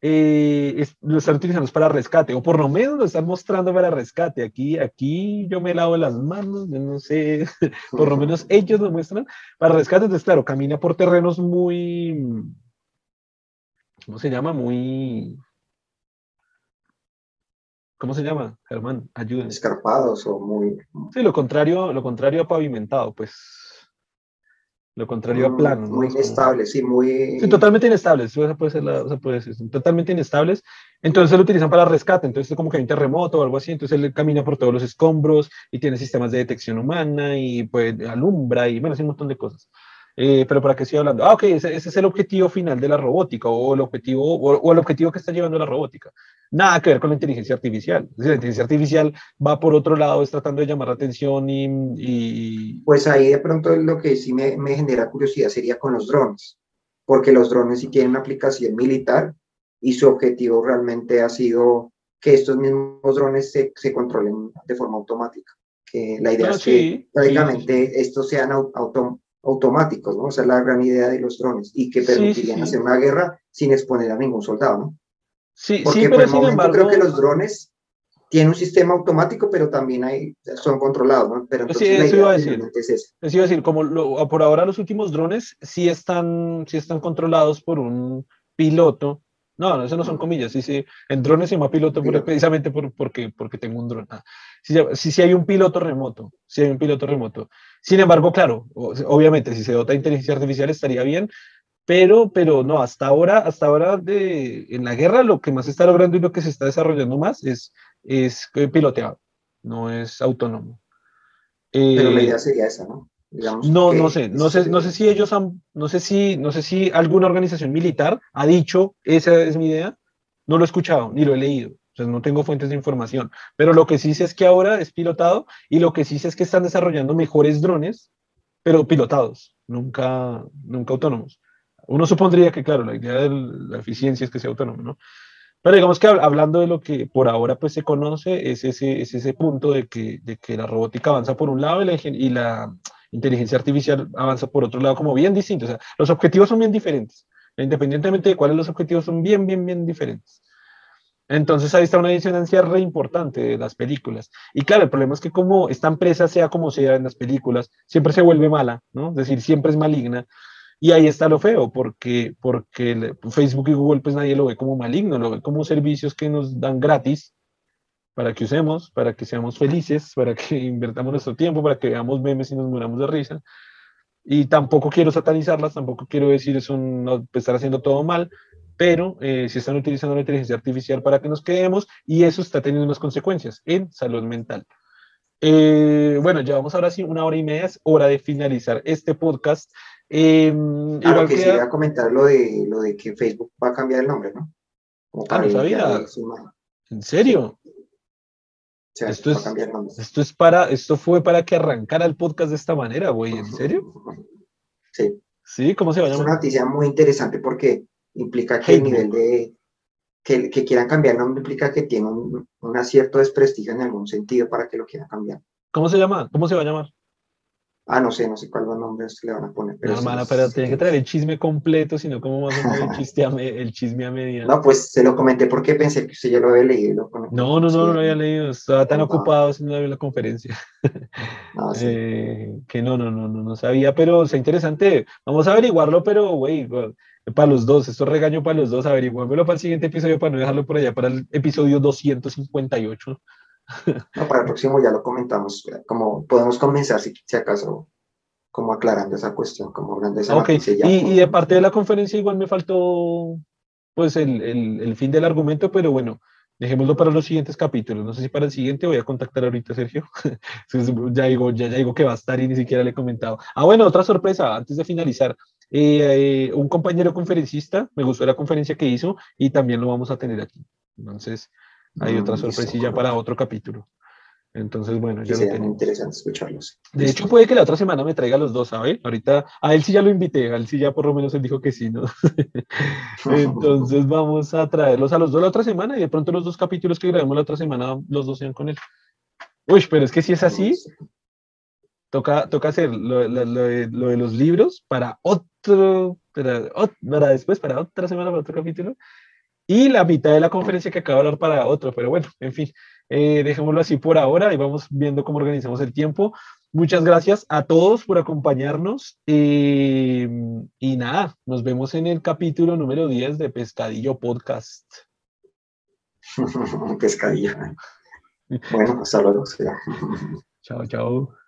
eh, lo están utilizando para rescate, o por lo menos lo están mostrando para rescate. Aquí, aquí yo me lavo las manos, no sé, (laughs) por lo menos ellos lo muestran para rescate. Entonces, claro, camina por terrenos muy, ¿cómo se llama? Muy, ¿cómo se llama, Germán? Ayúdenme. Escarpados o muy... Sí, lo contrario, lo contrario a pavimentado, pues lo contrario a mm, plano. Muy inestables, sí, muy... Sí, totalmente inestables, eso puede ser, la, puede decir, totalmente inestables. Entonces lo utilizan para rescate, entonces es como que hay un terremoto o algo así, entonces él camina por todos los escombros y tiene sistemas de detección humana y pues alumbra y bueno, hace un montón de cosas. Eh, pero ¿para qué estoy hablando? Ah, ok, ese, es el objetivo final de la robótica o el objetivo, o, el objetivo que está llevando la robótica. Nada que ver con la inteligencia artificial. la inteligencia artificial va por otro lado, es tratando de llamar la atención y, Pues ahí de pronto lo que sí me, me genera curiosidad sería con los drones, porque los drones sí tienen una aplicación militar y su objetivo realmente ha sido que estos mismos drones se, se controlen de forma automática. Que la idea es que prácticamente estos sean auto, automáticos, ¿no? O sea, la gran idea de los drones y que permitirían hacer una guerra sin exponer a ningún soldado, ¿no? Sí, Porque por el momento creo que los drones tienen un sistema automático, pero también hay, son controlados, ¿no? Pero entonces sí, eso iba a decir. Es eso iba a decir, como por ahora los últimos drones sí están, sí están controlados por un piloto no, eso no son comillas. Sí, sí. En drones se llama piloto precisamente por, porque, porque tengo un dron. Ah, sí, sí, hay un piloto remoto. Sí hay un piloto remoto. Sin embargo, claro, obviamente, si se dota de inteligencia artificial estaría bien, pero, pero no, hasta ahora, hasta ahora de, en la guerra lo que más se está logrando y lo que se está desarrollando más es, es piloteado, no es autónomo. pero la eh, idea sería esa, ¿no? no, no sé, no sé, no sé si ellos han, no sé si, no sé si alguna organización militar ha dicho, esa es mi idea, no lo he escuchado, ni lo he leído, sea, no tengo fuentes de información, pero lo que sí sé es que ahora es pilotado y lo que sí sé es que están desarrollando mejores drones, pero pilotados, nunca, nunca autónomos. Uno supondría que, claro, la idea de la eficiencia es que sea autónomo, ¿no? Pero digamos que hablando de lo que por ahora pues se conoce, es ese, es ese punto de que, de que la robótica avanza por un lado y la, y la inteligencia artificial avanza por otro lado como bien distinto. O sea, los objetivos son bien diferentes. Independientemente de cuáles los objetivos son bien, bien, bien diferentes. Entonces ahí está una disonancia re importante de las películas. Y claro, el problema es que como esta empresa, sea como sea en las películas, siempre se vuelve mala, ¿no? Es decir, siempre es maligna. Y ahí está lo feo, porque, porque Facebook y Google pues nadie lo ve como maligno, lo ve como servicios que nos dan gratis para que usemos, para que seamos felices, para que (laughs) invertamos nuestro tiempo, para que veamos memes y nos muramos de risa. Y tampoco quiero satanizarlas, tampoco quiero decir eso, no, pues, estar haciendo todo mal, pero eh, si están utilizando la inteligencia artificial para que nos quedemos y eso está teniendo unas consecuencias en salud mental. Eh, bueno, llevamos ahora sí una hora y media, es hora de finalizar este podcast. Eh, claro que quería comentar lo de, lo de que Facebook va a cambiar el nombre, ¿no? ah, no sabía. ¿En serio? esto, es, esto es para, esto fue para que arrancara el podcast de esta manera, güey, ¿en serio? Sí. Sí, ¿cómo se va a llamar? Es una noticia muy interesante porque implica que el nivel de que, que, quieran cambiar no implica que tiene un, un cierto desprestigio en algún sentido para que lo quieran cambiar. ¿Cómo se llama? ¿Cómo se va a llamar? Ah, no sé, no sé cuál nombre le van a poner. Pero no, hermana, pero tiene que traer el chisme completo, sino cómo vamos a el, chiste el chisme a media. No, pues se lo comenté porque pensé que usted ya lo había leído. No, no, no, no lo había leído. Estaba tan ocupado haciendo la conferencia. No, (laughs) sí. eh, que no, no, no, no, no sabía, pero es interesante. Vamos a averiguarlo, pero, güey, para los dos, esto es regaño para los dos, averiguármelo para el siguiente episodio para no dejarlo por allá, para el episodio 258. (laughs) No, para el próximo ya lo comentamos, como podemos comenzar si, si acaso como aclarando esa cuestión, como hablando esa okay. y, y, de parte de la conferencia igual me faltó pues el, el, el, fin del argumento, pero bueno, dejémoslo para los siguientes capítulos. No sé si para el siguiente voy a contactar ahorita a Sergio. (laughs) ya, digo, ya, ya digo que va a estar y ni siquiera le he comentado. Ah, bueno, otra sorpresa, antes de finalizar. Eh, eh, un compañero conferencista, me gustó la conferencia que hizo y también lo vamos a tener aquí. Entonces, hay otra mm, sorpresilla para otro capítulo. Entonces, bueno, ya sería interesante escucharlos. De hecho, puede que la otra semana me traiga los dos, ¿sabes? Ahorita, a él sí ya lo invité, a él sí ya por lo menos él dijo que sí, ¿no? (laughs) Entonces, vamos a traerlos a los dos la otra semana y de pronto los dos capítulos que grabemos la otra semana, los dos sean con él. Uy, pero es que si es así, toca, toca hacer lo, de, los libros para otro, para, para después, para otra semana, para otro capítulo y la mitad de la conferencia que acabo de hablar para otro, pero bueno, en fin, eh, dejémoslo así por ahora y vamos viendo cómo organizamos el tiempo. Muchas gracias a todos por acompañarnos eh, y nada, nos vemos en el capítulo número 10 de Pescadillo Podcast. (laughs) Pescadillo. Bueno, hasta luego. Chao, chao.